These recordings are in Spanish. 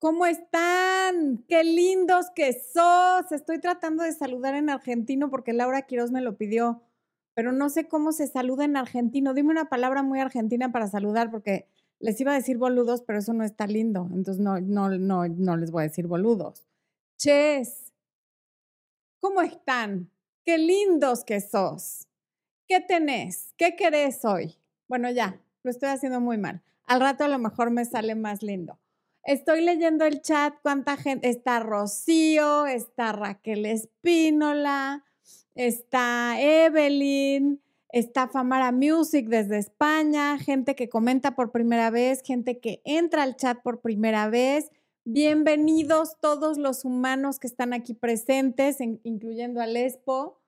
¿Cómo están? Qué lindos que sos. Estoy tratando de saludar en argentino porque Laura Quiroz me lo pidió, pero no sé cómo se saluda en argentino. Dime una palabra muy argentina para saludar porque les iba a decir boludos, pero eso no está lindo. Entonces no, no, no, no les voy a decir boludos. Ches, ¿cómo están? Qué lindos que sos. ¿Qué tenés? ¿Qué querés hoy? Bueno, ya, lo estoy haciendo muy mal. Al rato a lo mejor me sale más lindo. Estoy leyendo el chat, cuánta gente. Está Rocío, está Raquel Espínola, está Evelyn, está Famara Music desde España, gente que comenta por primera vez, gente que entra al chat por primera vez. Bienvenidos todos los humanos que están aquí presentes, incluyendo al Expo,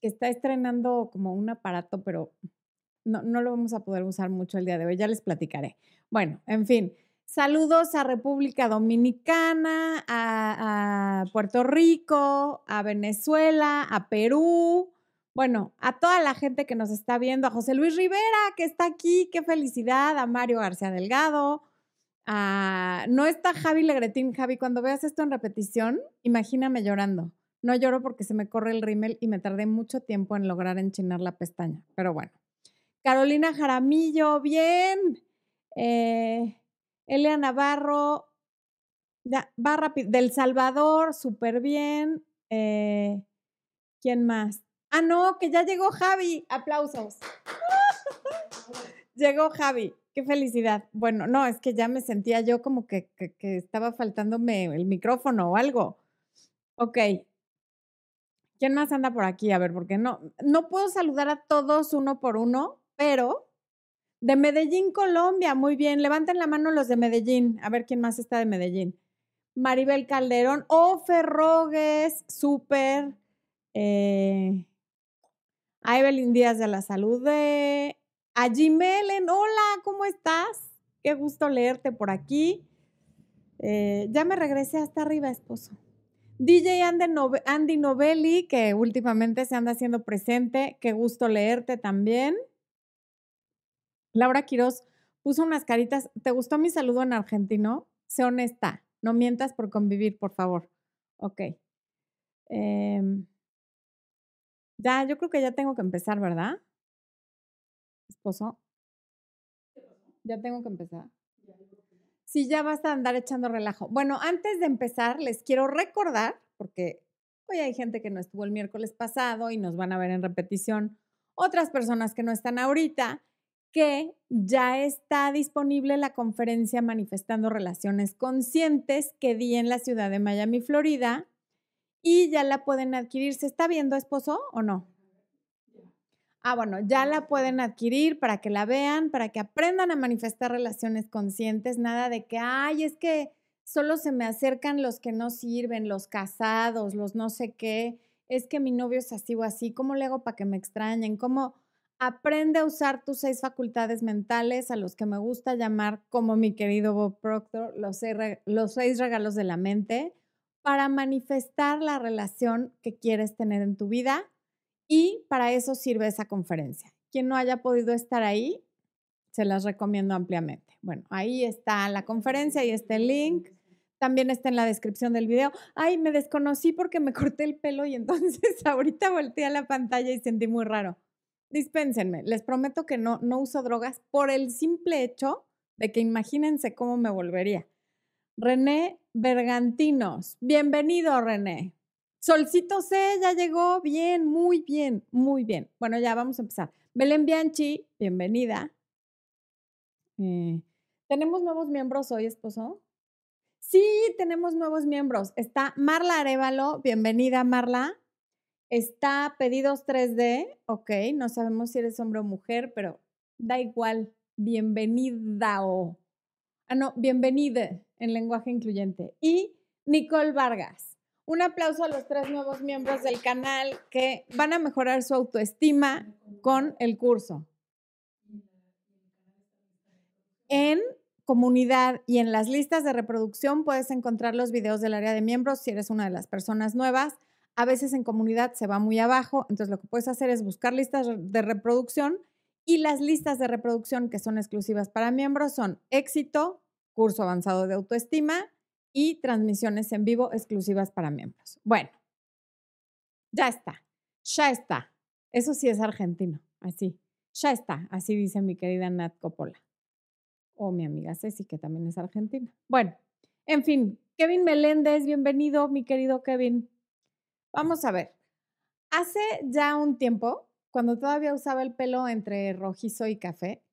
que está estrenando como un aparato, pero no, no lo vamos a poder usar mucho el día de hoy, ya les platicaré. Bueno, en fin. Saludos a República Dominicana, a, Puerto Rico, a Venezuela, a Perú, bueno, a toda la gente que nos está viendo, a José Luis Rivera, que está aquí, qué felicidad, a Mario García Delgado, a... no está Javi Legretín. Javi, cuando veas esto en repetición, imagíname llorando. No lloro porque se me corre el rímel y me tardé mucho tiempo en lograr enchinar la pestaña, pero bueno. Carolina Jaramillo, bien. Eh, Elia Navarro, va rápido. Del Salvador, súper bien. Eh, ¿Quién más? Ah, no, que ya llegó Javi. Aplausos. llegó Javi. Qué felicidad. Bueno, no, es que ya me sentía yo como que, que estaba faltándome el micrófono o algo. Ok. ¿Quién más anda por aquí? A ver, porque no, no puedo saludar a todos uno por uno, pero de Medellín, Colombia, muy bien. Levanten la mano los de Medellín. A ver quién más está de Medellín. Maribel Calderón, Ofe Rogues, súper. Eh, a Evelyn Díaz de la Salud. De, a Jimelen, hola, ¿cómo estás? Qué gusto leerte por aquí. Eh, ya me regresé hasta arriba, esposo. DJ Andy Novelli, que últimamente se anda haciendo presente. Qué gusto leerte también. Laura Quiroz puso unas caritas. ¿Te gustó mi saludo en argentino? Sé honesta. No mientas por convivir, por favor. Ok. Em, ya, yo creo que ya tengo que empezar, ¿verdad? Esposo. Ya tengo que empezar. Sí, ya vas a andar echando relajo. Bueno, antes de empezar, les quiero recordar, porque hoy hay gente que no estuvo el miércoles pasado y nos van a ver en repetición, otras personas que no están ahorita, que ya está disponible la conferencia Manifestando Relaciones Conscientes que di en la ciudad de Miami, Florida, y ya la pueden adquirir. ¿Se está viendo, esposo, o no? Ah, bueno, ya la pueden adquirir para que la vean, para que aprendan a manifestar relaciones conscientes, nada de que, ay, es que solo se me acercan los que no sirven, los casados, los no sé qué, es que mi novio es así o así, ¿cómo le hago para que me extrañen? ¿Cómo? Aprende a usar tus seis facultades mentales, a los que me gusta llamar, como mi querido Bob Proctor, los seis, regalos de la mente, para manifestar la relación que quieres tener en tu vida y para eso sirve esa conferencia. Quien no haya podido estar ahí, se las recomiendo ampliamente. Bueno, ahí está la conferencia, y está el link. También está en la descripción del video. Ay, me desconocí porque me corté el pelo y entonces ahorita volteé a la pantalla y sentí muy raro dispénsenme, les prometo que no, no uso drogas por el simple hecho de que imagínense cómo me volvería. René Bergantinos, bienvenido René. Solcito C ya llegó, bien, muy bien, muy bien. Bueno, ya vamos a empezar. Belén Bianchi, bienvenida. Eh, ¿Tenemos nuevos miembros hoy, esposo? Sí, tenemos nuevos miembros. Está Marla Arevalo, bienvenida Marla. Está pedidos 3D, ok, no sabemos si eres hombre o mujer, pero da igual, bienvenida o... Ah, no, bienvenida en lenguaje incluyente. Y Nicole Vargas. Un aplauso a los tres nuevos miembros del canal que van a mejorar su autoestima con el curso. En comunidad y en las listas de reproducción puedes encontrar los videos del área de miembros si eres una de las personas nuevas a veces en comunidad se va muy abajo, entonces lo que puedes hacer es buscar listas de reproducción y las listas de reproducción que son exclusivas para miembros son éxito, curso avanzado de autoestima y transmisiones en vivo exclusivas para miembros. Bueno, ya está, ya está. Eso sí es argentino, así. Ya está, así dice mi querida Nat Coppola. O mi amiga Ceci, que también es argentina. Bueno, en fin, Kevin Meléndez, bienvenido, mi querido Kevin. Vamos a ver. Hace ya un tiempo, cuando todavía usaba el pelo entre rojizo y café,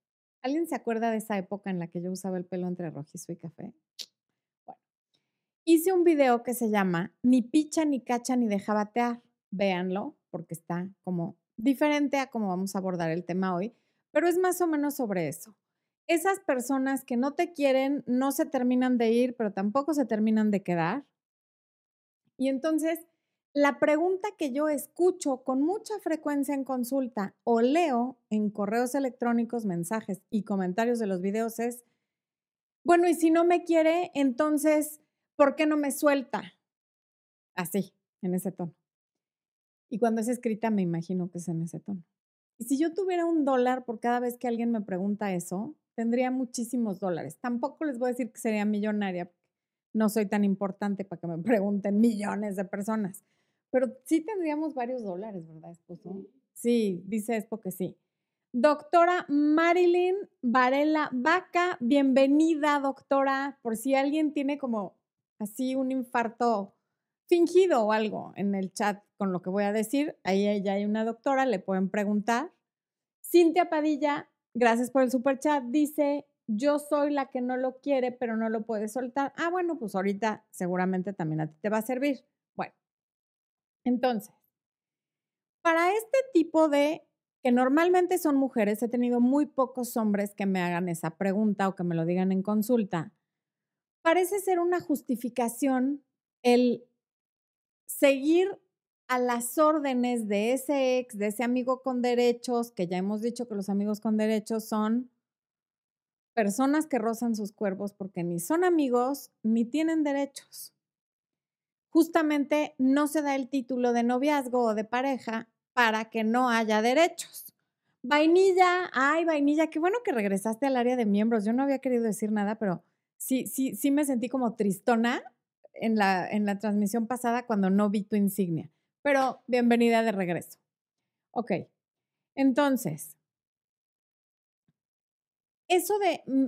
¿alguien se acuerda de esa época en la que yo usaba el pelo entre rojizo y café? Hice un video que se llama Ni picha, ni cacha, ni deja batear. Véanlo, porque está como diferente a cómo vamos a abordar el tema hoy, pero es más o menos sobre eso. Esas personas que no te quieren no se terminan de ir, pero tampoco se terminan de quedar. Y entonces, la pregunta que yo escucho con mucha frecuencia en consulta o leo en correos electrónicos, mensajes y comentarios de los videos es, bueno, y si no me quiere, entonces, ¿por qué no me suelta? Así, en ese tono. Y cuando es escrita, me imagino que es en ese tono. Y si yo tuviera un dólar por cada vez que alguien me pregunta eso, tendría muchísimos dólares. Tampoco les voy a decir que sería millonaria. No soy tan importante para que me pregunten millones de personas. Pero sí tendríamos varios dólares, ¿verdad, esposo? Sí, dice Espo que sí. Doctora Marilyn Varela Vaca, bienvenida, doctora. Por si alguien tiene como así un infarto fingido o algo en el chat con lo que voy a decir. Ahí ya hay una doctora, le pueden preguntar. Cintia Padilla, gracias por el super chat, dice, yo soy la que no lo quiere, pero no lo puede soltar. Ah, bueno, pues ahorita seguramente también a ti te va a servir. Entonces, para este tipo de, que normalmente son mujeres, he tenido muy pocos hombres que me hagan esa pregunta o que me lo digan en consulta. Parece ser una justificación el seguir a las órdenes de ese ex, de ese amigo con derechos, que ya hemos dicho que los amigos con derechos son personas que rozan sus cuerpos porque ni son amigos ni tienen derechos. Justamente no se da el título de noviazgo o de pareja para que no haya derechos. Vainilla, ay, vainilla, qué bueno que regresaste al área de miembros. Yo no había querido decir nada, pero sí, sí, sí me sentí como tristona en la, en la transmisión pasada cuando no vi tu insignia. Pero bienvenida de regreso. Ok, entonces, eso de mm,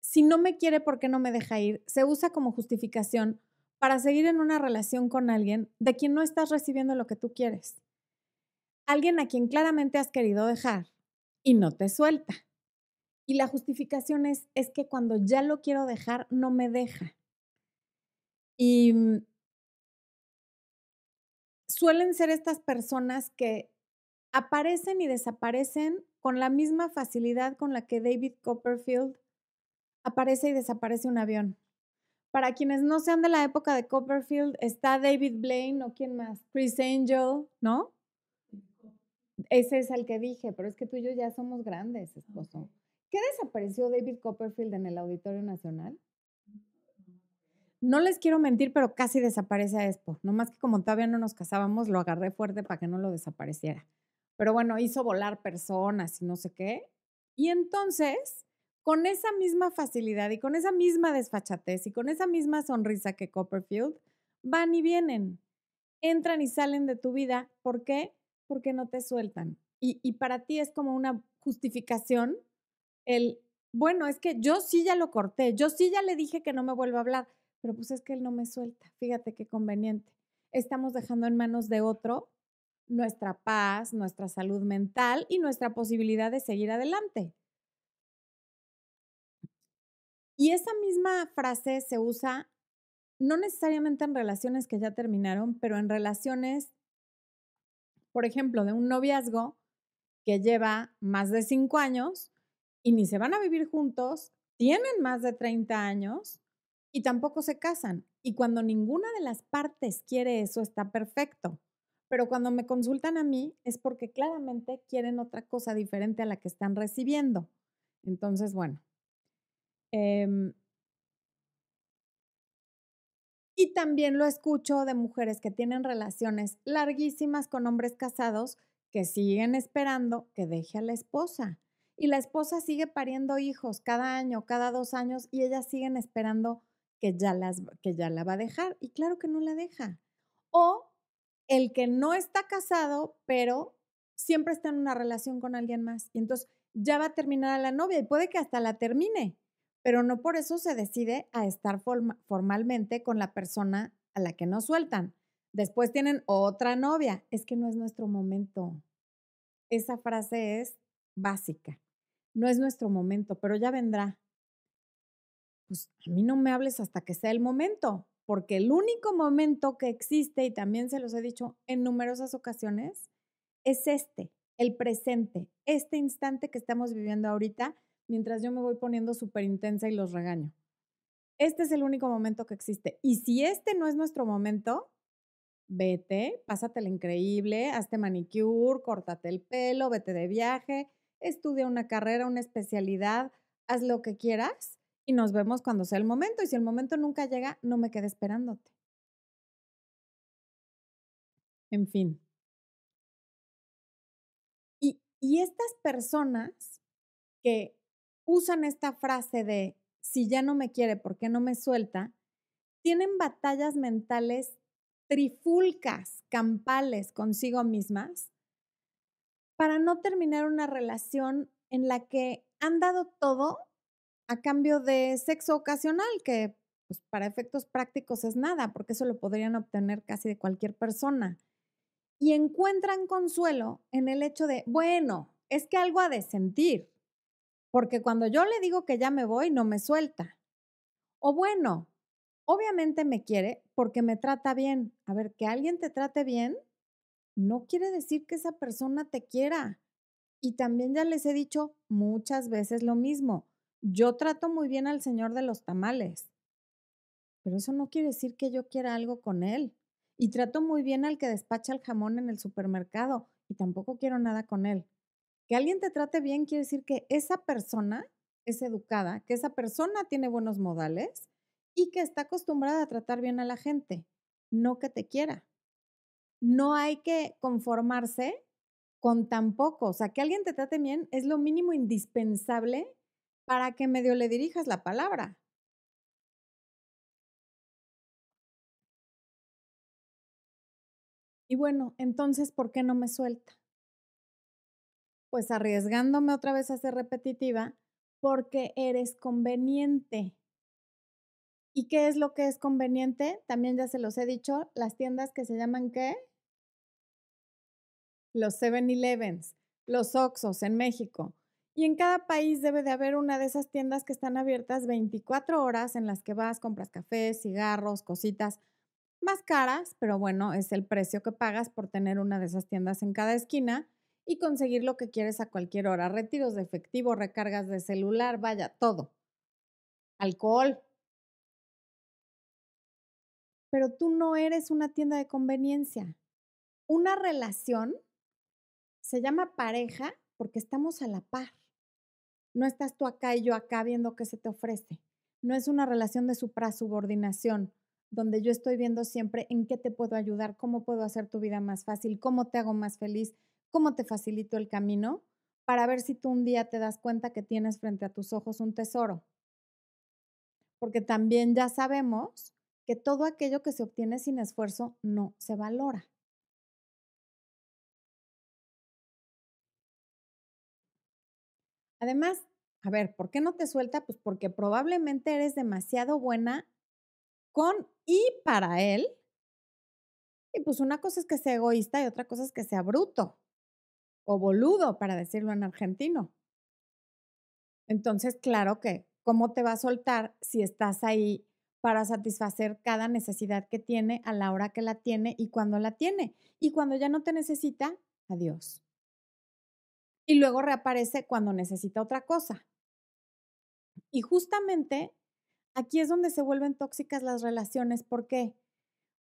si no me quiere, ¿por qué no me deja ir? Se usa como justificación para seguir en una relación con alguien de quien no estás recibiendo lo que tú quieres. Alguien a quien claramente has querido dejar y no te suelta. Y la justificación es, es que cuando ya lo quiero dejar, no me deja. Y mm, suelen ser estas personas que aparecen y desaparecen con la misma facilidad con la que David Copperfield aparece y desaparece un avión. Para quienes no sean de la época de Copperfield, está David Blaine o quién más, Chris Angel, ¿no? Ese es el que dije, pero es que tú y yo ya somos grandes, esposo. ¿Qué desapareció David Copperfield en el Auditorio Nacional? No les quiero mentir, pero casi desaparece a Expo. No más que como todavía no nos casábamos, lo agarré fuerte para que no lo desapareciera. Pero bueno, hizo volar personas y no sé qué. Y entonces, con esa misma facilidad y con esa misma desfachatez y con esa misma sonrisa que Copperfield, van y vienen, entran y salen de tu vida. ¿Por qué? Porque no te sueltan. Y, para ti es como una justificación el, bueno, es que yo sí ya lo corté, yo sí ya le dije que no me vuelva a hablar pero pues es que él no me suelta. Fíjate qué conveniente. Estamos dejando en manos de otro nuestra paz, nuestra salud mental y nuestra posibilidad de seguir adelante. Y esa misma frase se usa no necesariamente en relaciones que ya terminaron, pero en relaciones, por ejemplo, de un noviazgo que lleva más de cinco años y ni se van a vivir juntos, tienen más de 30 años y tampoco se casan. Y cuando ninguna de las partes quiere eso, está perfecto. Pero cuando me consultan a mí es porque claramente quieren otra cosa diferente a la que están recibiendo. Entonces, bueno. Em y también lo escucho de mujeres que tienen relaciones larguísimas con hombres casados que siguen esperando que deje a la esposa. Y la esposa sigue pariendo hijos cada año, cada dos años, y ellas siguen esperando que ya, las, que ya la va a dejar y claro que no la deja. O el que no está casado, pero siempre está en una relación con alguien más y entonces ya va a terminar a la novia y puede que hasta la termine, pero no por eso se decide a estar formalmente con la persona a la que no sueltan. Después tienen otra novia. Es que no es nuestro momento. Esa frase es básica. No es nuestro momento, pero ya vendrá. Pues a mí no me hables hasta que sea el momento, porque el único momento que existe, y también se los he dicho en numerosas ocasiones, es este, el presente, este instante que estamos viviendo ahorita, mientras yo me voy poniendo súper intensa y los regaño. Este es el único momento que existe. Y si este no es nuestro momento, vete, pásate increíble, hazte manicure, córtate el pelo, vete de viaje, estudia una carrera, una especialidad, haz lo que quieras y nos vemos cuando sea el momento. Y si el momento nunca llega, no me quede esperándote. En fin. Y, y estas personas que usan esta frase de si ya no me quiere, ¿por qué no me suelta? Tienen batallas mentales trifulcas, campales consigo mismas para no terminar una relación en la que han dado todo a cambio de sexo ocasional, que pues, para efectos prácticos es nada, porque eso lo podrían obtener casi de cualquier persona. Y encuentran consuelo en el hecho de, bueno, es que algo ha de sentir, porque cuando yo le digo que ya me voy, no me suelta. O bueno, Obviamente me quiere porque me trata bien. A ver, que alguien te trate bien no quiere decir que esa persona te quiera. Y también ya les he dicho muchas veces lo mismo. Yo trato muy bien al señor de los tamales, pero eso no quiere decir que yo quiera algo con él. Y trato muy bien al que despacha el jamón en el supermercado y tampoco quiero nada con él. Que alguien te trate bien quiere decir que esa persona es educada, que esa persona tiene buenos modales y que está acostumbrada a tratar bien a la gente, no que te quiera. No hay que conformarse con tan poco. O sea, que alguien te trate bien es lo mínimo indispensable para que medio le dirijas la palabra. Y bueno, entonces, ¿por qué no me suelta? Pues arriesgándome otra vez a ser repetitiva, porque eres conveniente. ¿Y qué es lo que es conveniente? También ya se los he dicho, las tiendas que se llaman ¿qué? Los 7-Elevens, los Oxos en México. Y en cada país debe de haber una de esas tiendas que están abiertas 24 horas en las que vas, compras café, cigarros, cositas más caras, pero bueno, es el precio que pagas por tener una de esas tiendas en cada esquina y conseguir lo que quieres a cualquier hora. Retiros de efectivo, recargas de celular, vaya, todo. Alcohol, pero tú no eres una tienda de conveniencia. Una relación se llama pareja porque estamos a la par. No estás tú acá y yo acá viendo qué se te ofrece. No es una relación de supra-subordinación, donde yo estoy viendo siempre en qué te puedo ayudar, cómo puedo hacer tu vida más fácil, cómo te hago más feliz, cómo te facilito el camino, para ver si tú un día te das cuenta que tienes frente a tus ojos un tesoro. Porque también ya sabemos que todo aquello que se obtiene sin esfuerzo no se valora. Además, a ver, ¿por qué no te suelta? Pues porque probablemente eres demasiado buena con y para él. Y pues una cosa es que sea egoísta y otra cosa es que sea bruto o boludo, para decirlo en argentino. Entonces, claro que, ¿cómo te va a soltar si estás ahí para satisfacer cada necesidad que tiene a la hora que la tiene y cuando la tiene. Y cuando ya no te necesita, adiós. Y luego reaparece cuando necesita otra cosa. Y justamente aquí es donde se vuelven tóxicas las relaciones. ¿Por qué?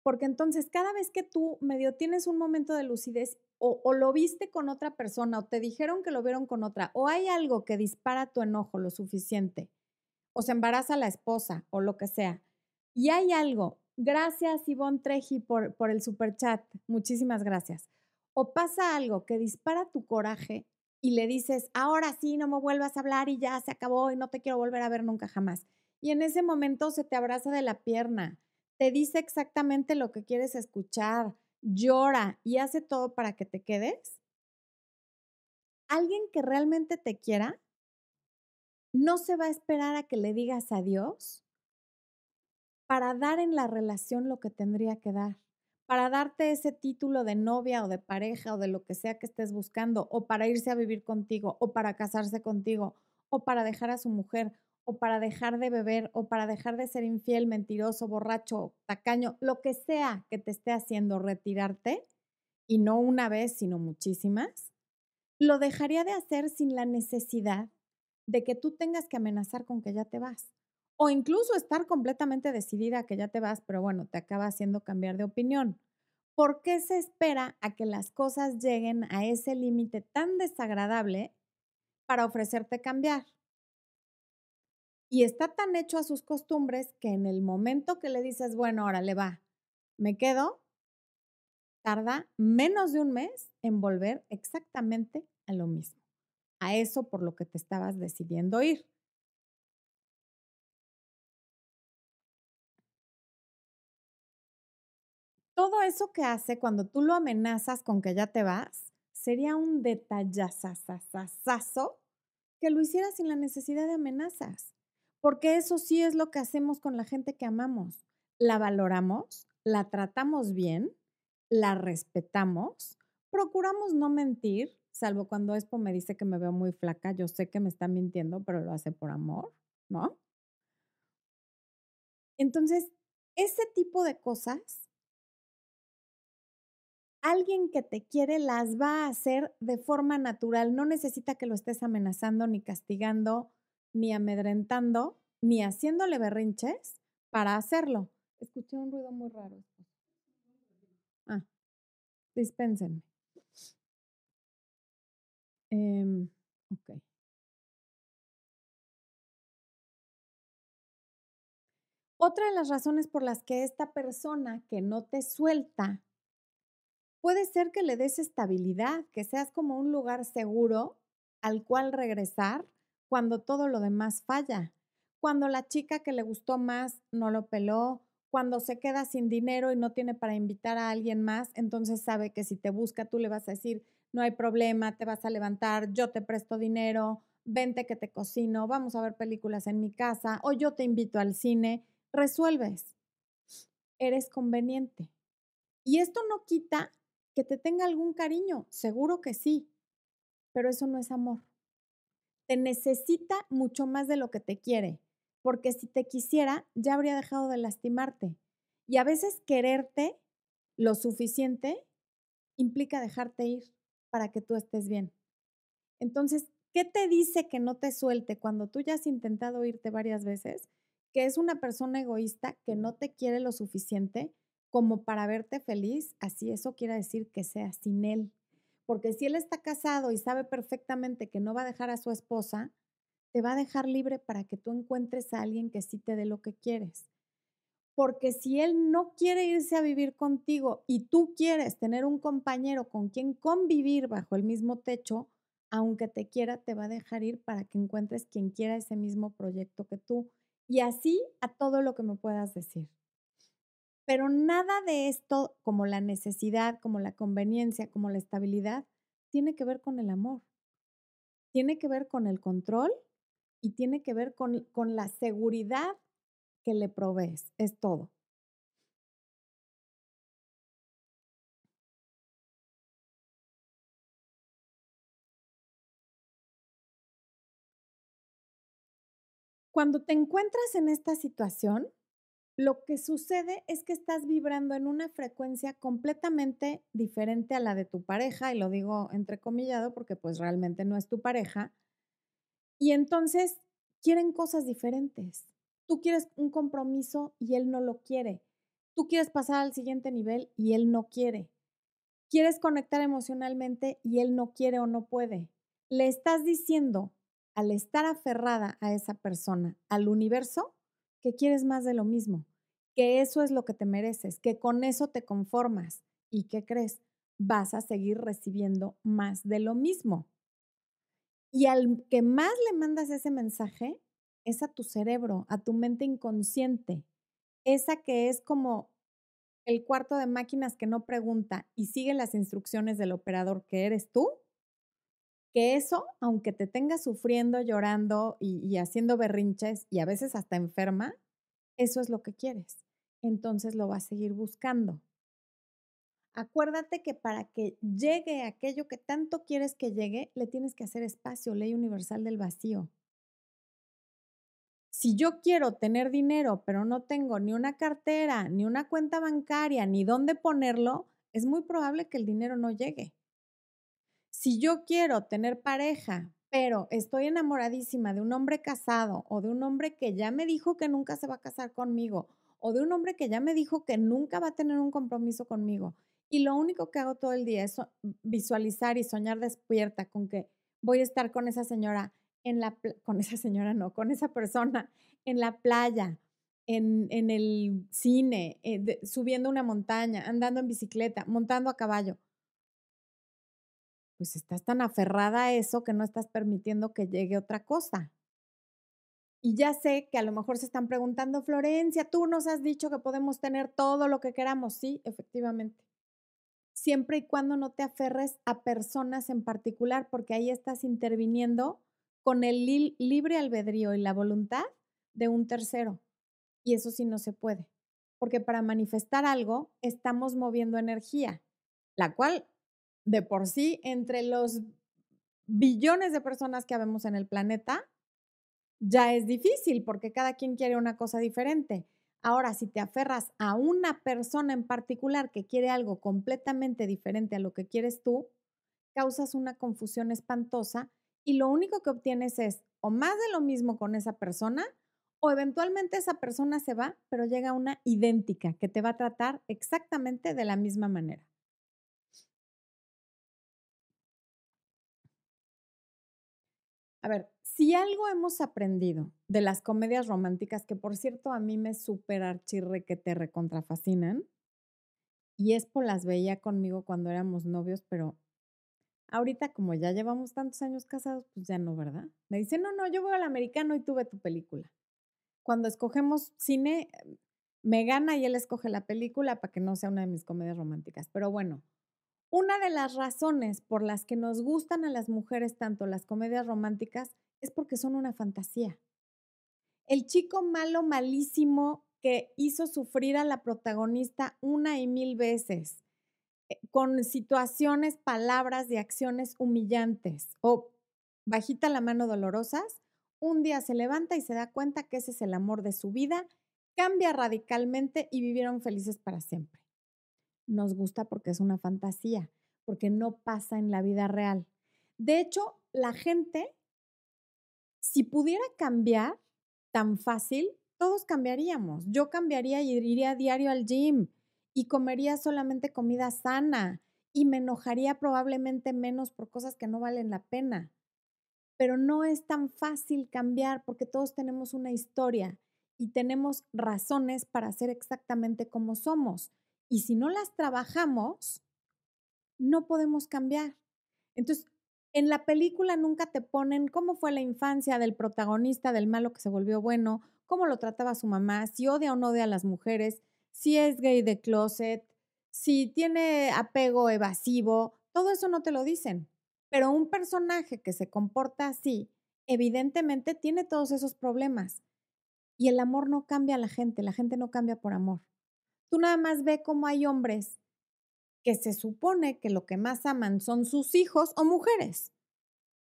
Porque entonces cada vez que tú medio tienes un momento de lucidez o, lo viste con otra persona o te dijeron que lo vieron con otra o hay algo que dispara tu enojo lo suficiente o se embaraza la esposa o lo que sea. Y hay algo. Gracias, Ivonne Treji, por, por el super chat. Muchísimas gracias. O pasa algo que dispara tu coraje y le dices, ahora sí, no me vuelvas a hablar y ya se acabó y no te quiero volver a ver nunca jamás. y en ese momento se te abraza de la pierna, te dice exactamente lo que quieres escuchar, llora y hace todo para que te quedes, alguien que realmente te quiera no se va a esperar a que le digas adiós para dar en la relación lo que tendría que dar, para darte ese título de novia o de pareja o de lo que sea que estés buscando, o para irse a vivir contigo, o para casarse contigo, o para dejar a su mujer, o para dejar de beber, o para dejar de ser infiel, mentiroso, borracho, tacaño, lo que sea que te esté haciendo retirarte, y no una vez, sino muchísimas, lo dejaría de hacer sin la necesidad de que tú tengas que amenazar con que ya te vas o incluso estar completamente decidida que ya te vas, pero bueno, te acaba haciendo cambiar de opinión. ¿Por qué se espera a que las cosas lleguen a ese límite tan desagradable para ofrecerte cambiar? Y está tan hecho a sus costumbres que en el momento que le dices, bueno, ahora le va, me quedo, tarda menos de un mes en volver exactamente a lo mismo, a eso por lo que te estabas decidiendo ir. todo eso que hace cuando tú lo amenazas con que ya te vas, sería un detallazazazazo que lo hiciera sin la necesidad de amenazas. Porque eso sí es lo que hacemos con la gente que amamos. La valoramos, la tratamos bien, la respetamos, procuramos no mentir, salvo cuando Expo me dice que me veo muy flaca, yo sé que me está mintiendo, pero lo hace por amor, ¿no? Entonces, ese tipo de cosas alguien que te quiere las va a hacer de forma natural. No necesita que lo estés amenazando, ni castigando, ni amedrentando, ni haciéndole berrinches para hacerlo. Escuché un ruido muy raro. Ah, dispénsenme. Em, ok. Otra de las razones por las que esta persona que no te suelta puede ser que le des estabilidad, que seas como un lugar seguro al cual regresar cuando todo lo demás falla. Cuando la chica que le gustó más no lo peló, cuando se queda sin dinero y no tiene para invitar a alguien más, entonces sabe que si te busca tú le vas a decir, no hay problema, te vas a levantar, yo te presto dinero, vente que te cocino, vamos a ver películas en mi casa o yo te invito al cine, resuelves. Eres conveniente. Y esto no quita que te tenga algún cariño, seguro que sí, pero eso no es amor. Te necesita mucho más de lo que te quiere, porque si te quisiera, ya habría dejado de lastimarte. Y a veces quererte lo suficiente implica dejarte ir para que tú estés bien. Entonces, ¿qué te dice que no te suelte cuando tú ya has intentado irte varias veces? Que es una persona egoísta que no te quiere lo suficiente como para verte feliz, así eso quiere decir que sea sin él. Porque si él está casado y sabe perfectamente que no va a dejar a su esposa, te va a dejar libre para que tú encuentres a alguien que sí te dé lo que quieres. Porque si él no quiere irse a vivir contigo y tú quieres tener un compañero con quien convivir bajo el mismo techo, aunque te quiera, te va a dejar ir para que encuentres quien quiera ese mismo proyecto que tú. Y así a todo lo que me puedas decir. Pero nada de esto, como la necesidad, como la conveniencia, como la estabilidad, tiene que ver con el amor. Tiene que ver con el control y tiene que ver con, con la seguridad que le provees. Es todo. Cuando te encuentras en esta situación, lo que sucede es que estás vibrando en una frecuencia completamente diferente a la de tu pareja, y lo digo entrecomillado porque pues realmente no es tu pareja, y entonces quieren cosas diferentes. Tú quieres un compromiso y él no lo quiere. Tú quieres pasar al siguiente nivel y él no quiere. Quieres conectar emocionalmente y él no quiere o no puede. Le estás diciendo, al estar aferrada a esa persona, al universo, que quieres más de lo mismo, que eso es lo que te mereces, que con eso te conformas y que crees, vas a seguir recibiendo más de lo mismo. Y al que más le mandas ese mensaje, es a tu cerebro, a tu mente inconsciente, esa que es como el cuarto de máquinas que no pregunta y sigue las instrucciones del operador que eres tú, que eso, aunque te tenga sufriendo, llorando y, y, haciendo berrinches y a veces hasta enferma, eso es lo que quieres. Entonces lo vas a seguir buscando. Acuérdate que para que llegue aquello que tanto quieres que llegue, le tienes que hacer espacio, ley universal del vacío. Si yo quiero tener dinero, pero no tengo ni una cartera, ni una cuenta bancaria, ni dónde ponerlo, es muy probable que el dinero no llegue. Si yo quiero tener pareja, pero estoy enamoradísima de un hombre casado o de un hombre que ya me dijo que nunca se va a casar conmigo o de un hombre que ya me dijo que nunca va a tener un compromiso conmigo y lo único que hago todo el día es visualizar y soñar despierta con que voy a estar con esa señora en la, con esa señora no, con esa persona en la playa, en, en el cine, eh, subiendo una montaña, andando en bicicleta, montando a caballo. Pues estás tan aferrada a eso que no estás permitiendo que llegue otra cosa. Y ya sé que a lo mejor se están preguntando, Florencia, tú nos has dicho que podemos tener todo lo que queramos. Sí, efectivamente siempre y cuando no te aferres a personas en particular, porque ahí estás interviniendo con el libre albedrío y la voluntad de un tercero. Y eso sí no se puede, porque para manifestar algo estamos moviendo energía, la cual de por sí entre los billones de personas que habemos en el planeta, ya es difícil porque cada quien quiere una cosa diferente. Ahora, si te aferras a una persona en particular que quiere algo completamente diferente a lo que quieres tú, causas una confusión espantosa y lo único que obtienes es o más de lo mismo con esa persona o eventualmente esa persona se va, pero llega una idéntica que te va a tratar exactamente de la misma manera. A ver, si algo hemos aprendido de las comedias románticas, que por cierto a mí me súper archirre que te recontrafascinan, y es por las veía conmigo cuando éramos novios, pero ahorita como ya llevamos tantos años casados, pues ya no, ¿verdad? Me dice, no, no, yo voy al americano y tuve tu película. Cuando escogemos cine, me gana y él escoge la película para que no sea una de mis comedias románticas. Pero bueno, una de las razones por las que nos gustan a las mujeres tanto las comedias románticas es porque son una fantasía. El chico malo, malísimo, que hizo sufrir a la protagonista una y mil veces, eh, con situaciones, palabras y acciones humillantes o bajita la mano dolorosas, un día se levanta y se da cuenta que ese es el amor de su vida, cambia radicalmente y vivieron felices para siempre. Nos gusta porque es una fantasía, porque no pasa en la vida real. De hecho, la gente si pudiera cambiar tan fácil, todos cambiaríamos. Yo cambiaría y iría a diario al gym y comería solamente comida sana y me enojaría probablemente menos por cosas que no valen la pena. Pero no es tan fácil cambiar porque todos tenemos una historia y tenemos razones para ser exactamente como somos. Y si no las trabajamos, no podemos cambiar. Entonces, en la película nunca te ponen cómo fue la infancia del protagonista, del malo que se volvió bueno, cómo lo trataba su mamá, si odia o no odia a las mujeres, si es gay de closet, si tiene apego evasivo, todo eso no te lo dicen. Pero un personaje que se comporta así, evidentemente tiene todos esos problemas. Y el amor no cambia a la gente, la gente no cambia por amor. Tú nada más ve cómo hay hombres que se supone que lo que más aman son sus hijos o mujeres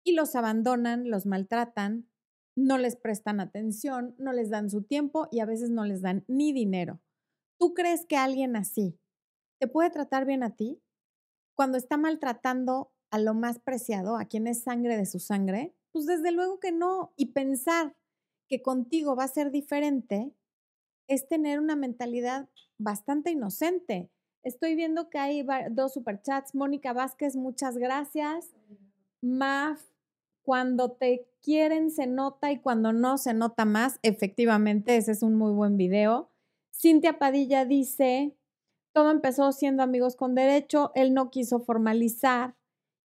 y los abandonan, los maltratan, no les prestan atención, no les dan su tiempo y a veces no les dan ni dinero. ¿Tú crees que alguien así te puede tratar bien a ti cuando está maltratando a lo más preciado, a quien es sangre de su sangre? Pues desde luego que no. Y pensar que contigo va a ser diferente es tener una mentalidad bastante inocente. Estoy viendo que hay dos superchats. Mónica Vázquez, muchas gracias. Maf, cuando te quieren se nota y cuando no se nota más. Efectivamente, ese es un muy buen video. Cintia Padilla dice, todo empezó siendo amigos con derecho, él no quiso formalizar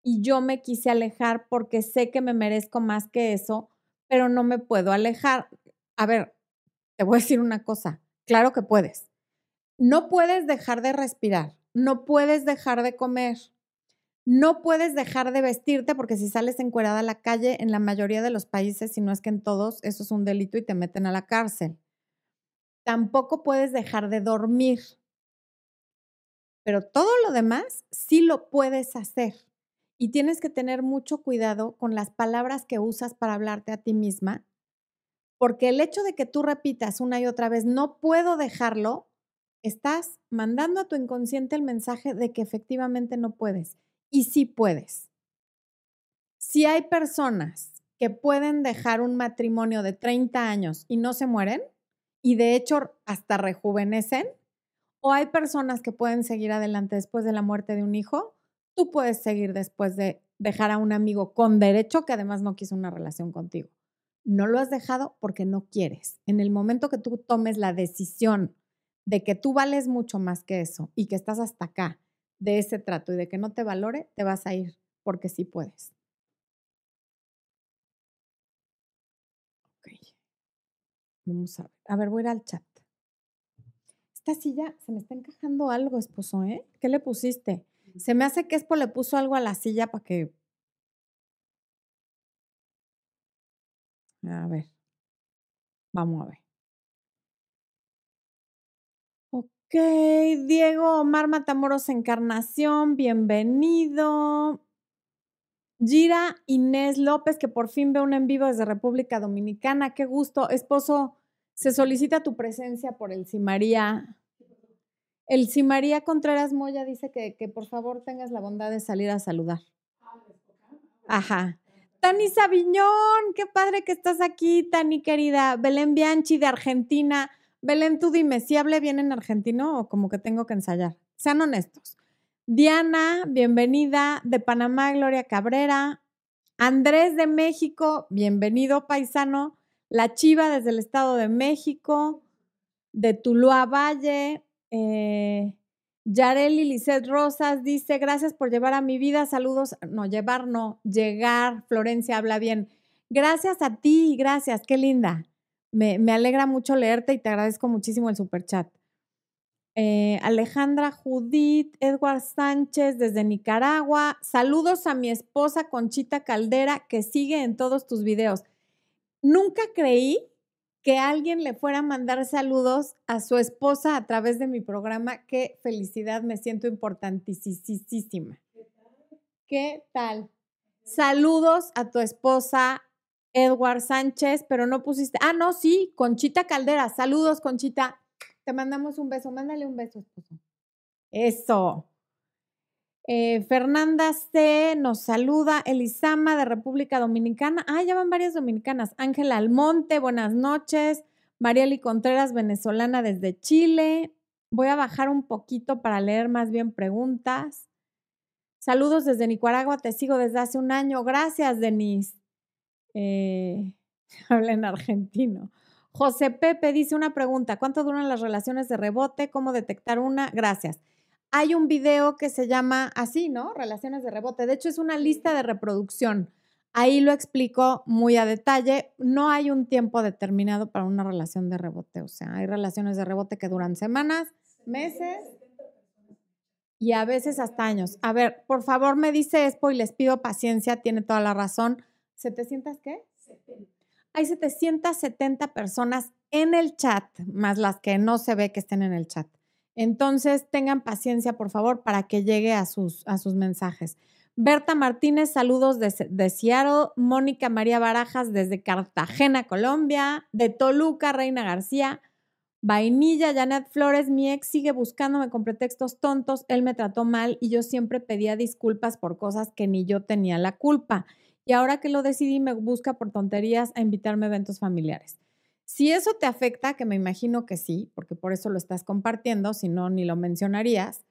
y yo me quise alejar porque sé que me merezco más que eso, pero no me puedo alejar. a ver, te voy a decir una cosa, claro que puedes. No puedes dejar de respirar, no puedes dejar de comer, no puedes dejar de vestirte porque si sales encuerada a la calle, en la mayoría de los países, si no es que en todos, eso es un delito y te meten a la cárcel. Tampoco puedes dejar de dormir. Pero todo lo demás sí lo puedes hacer. Y tienes que tener mucho cuidado con las palabras que usas para hablarte a ti misma, porque el hecho de que tú repitas una y otra vez, no puedo dejarlo, estás mandando a tu inconsciente el mensaje de que efectivamente no puedes. Y sí puedes. Si hay personas que pueden dejar un matrimonio de 30 años y no se mueren, y de hecho hasta rejuvenecen, o hay personas que pueden seguir adelante después de la muerte de un hijo, tú puedes seguir después de dejar a un amigo con derecho que además no quiso una relación contigo. No lo has dejado porque no quieres. En el momento que tú tomes la decisión de que tú vales mucho más que eso y que estás hasta acá de ese trato y de que no te valore, te vas a ir porque sí puedes. Ok. Vamos a ver. A ver, voy a ir al chat. Esta silla se me está encajando algo, esposo, ¿eh? ¿Qué le pusiste? Se me hace que Espo le puso algo a la silla para que. A ver. Vamos a ver. Ok, Diego Omar Matamoros Encarnación, bienvenido. Gira Inés López, que por fin ve un en vivo desde República Dominicana. Qué gusto. Esposo, se solicita tu presencia por el María. El si María Contreras Moya dice que, que por favor tengas la bondad de salir a saludar. Ajá. Tani Sabiñón, qué padre que estás aquí, Tani querida. Belén Bianchi de Argentina. Belén, tú dime, ¿si bien en argentino o como que tengo que ensayar? Sean honestos. Diana, bienvenida. De Panamá, Gloria Cabrera. Andrés de México, bienvenido, paisano. La Chiva desde el Estado de México. De Tuluá Valle. Eh, Yareli Lisset Rosas dice, gracias por llevar a mi vida, saludos, no, llevar no, llegar, Florencia habla bien. Gracias a ti, gracias, qué linda. Me, alegra mucho leerte y te agradezco muchísimo el super chat. Eh, Alejandra Judith, Edward Sánchez desde Nicaragua. Saludos a mi esposa Conchita Caldera que sigue en todos tus videos. Nunca creí que alguien le fuera a mandar saludos a su esposa a través de mi programa. Qué felicidad, me siento importantísima. ¿Qué tal? Saludos a tu esposa, Edward Sánchez, pero no pusiste. Ah, no, sí, Conchita Caldera. Saludos, Conchita. Te mandamos un beso. Mándale un beso, esposo. Eso. Eh, Fernanda C. nos saluda. Elisama de República Dominicana. Ah, ya van varias dominicanas. Ángela Almonte, buenas noches. Marieli Contreras, venezolana desde Chile. Voy a bajar un poquito para leer más bien preguntas. Saludos desde Nicaragua, te sigo desde hace un año. Gracias, Denise. Eh, habla en argentino. José Pepe dice una pregunta. ¿Cuánto duran las relaciones de rebote? ¿Cómo detectar una? Gracias hay un video que se llama así, ¿no? Relaciones de rebote. De hecho, es una lista de reproducción. Ahí lo explico muy a detalle. No hay un tiempo determinado para una relación de rebote. O sea, hay relaciones de rebote que duran semanas, meses y a veces hasta años. A ver, por favor, me dice Expo y les pido paciencia, tiene toda la razón. ¿700 qué? 70. Hay 770 personas en el chat, más las que no se ve que estén en el chat. Entonces, tengan paciencia, por favor, para que llegue a sus, a sus mensajes. Berta Martínez, saludos de, de Seattle. Mónica María Barajas desde Cartagena, Colombia. De Toluca, Reina García. Vainilla, Janet Flores, mi ex sigue buscándome con pretextos tontos, él me trató mal y yo siempre pedía disculpas por cosas que ni yo tenía la culpa. Y ahora que lo decidí, me busca por tonterías a invitarme a eventos familiares. Si eso te afecta, que me imagino que sí, porque por eso lo estás compartiendo, si no, ni lo mencionarías,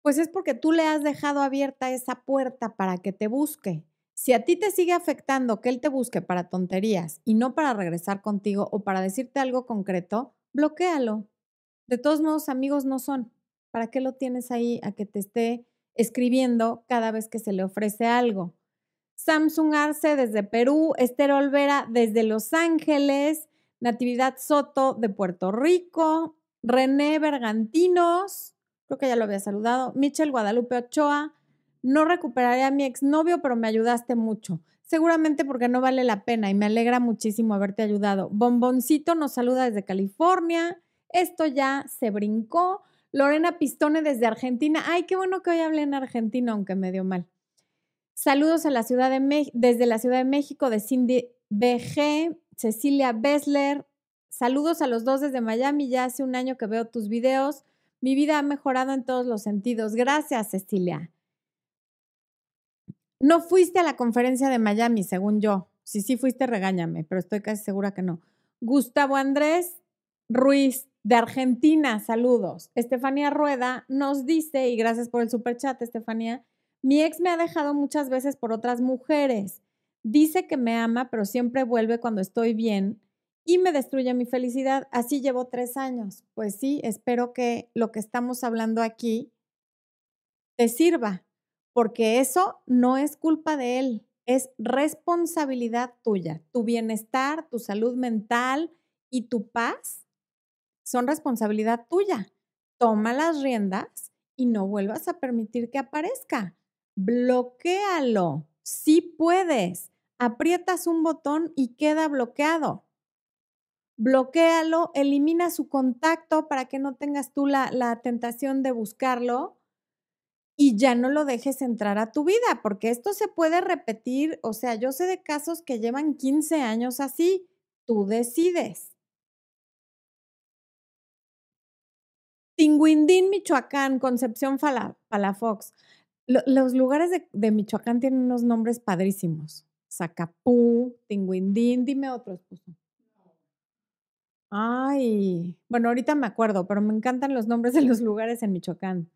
pues es porque tú le has dejado abierta esa puerta para que te busque. Si a ti te sigue afectando que él te busque para tonterías y no para regresar contigo o para decirte algo concreto, bloquéalo. De todos modos, amigos no son. ¿Para qué lo tienes ahí a que te esté escribiendo cada vez que se le ofrece algo? Samsung Arce desde Perú, Esther Olvera desde Los Ángeles, Natividad Soto de Puerto Rico, René Bergantinos, creo que ya lo había saludado, Michelle Guadalupe Ochoa, no recuperaré a mi exnovio, pero me ayudaste mucho. Seguramente porque no vale la pena y me alegra muchísimo haberte ayudado. Bomboncito nos saluda desde California. Esto ya se brincó. Lorena Pistone desde Argentina. Ay, qué bueno que hoy hablé en Argentina, aunque me dio mal. Saludos a la ciudad de desde la Ciudad de México de Cindy BG, Cecilia Bessler. Saludos a los dos desde Miami. Ya hace un año que veo tus videos. Mi vida ha mejorado en todos los sentidos. Gracias, Cecilia. No fuiste a la conferencia de Miami, según yo. Si sí fuiste, regáñame, pero estoy casi segura que no. Gustavo Andrés Ruiz, de Argentina, saludos. Estefanía Rueda nos dice, y gracias por el superchat, Estefanía, mi ex me ha dejado muchas veces por otras mujeres. Dice que me ama, pero siempre vuelve cuando estoy bien y me destruye mi felicidad. Así llevo tres años. Pues sí, espero que lo que estamos hablando aquí te sirva porque eso no es culpa de él, es responsabilidad tuya. Tu bienestar, tu salud mental y tu paz son responsabilidad tuya. Toma las riendas y no vuelvas a permitir que aparezca. Bloquéalo. Si puedes. Aprietas un botón y queda bloqueado. Bloquéalo, elimina su contacto para que no tengas tú la, la tentación de buscarlo y ya no lo dejes entrar a tu vida, porque esto se puede repetir, o sea, yo sé de casos que llevan 15 años así, tú decides. Tinguindín, Michoacán, Concepción Palafox. los lugares de, de, Michoacán tienen unos nombres padrísimos. Zacapú, Tinguindín, dime otro esposo. Ay, bueno, ahorita me acuerdo, pero me encantan los nombres de los lugares en Michoacán.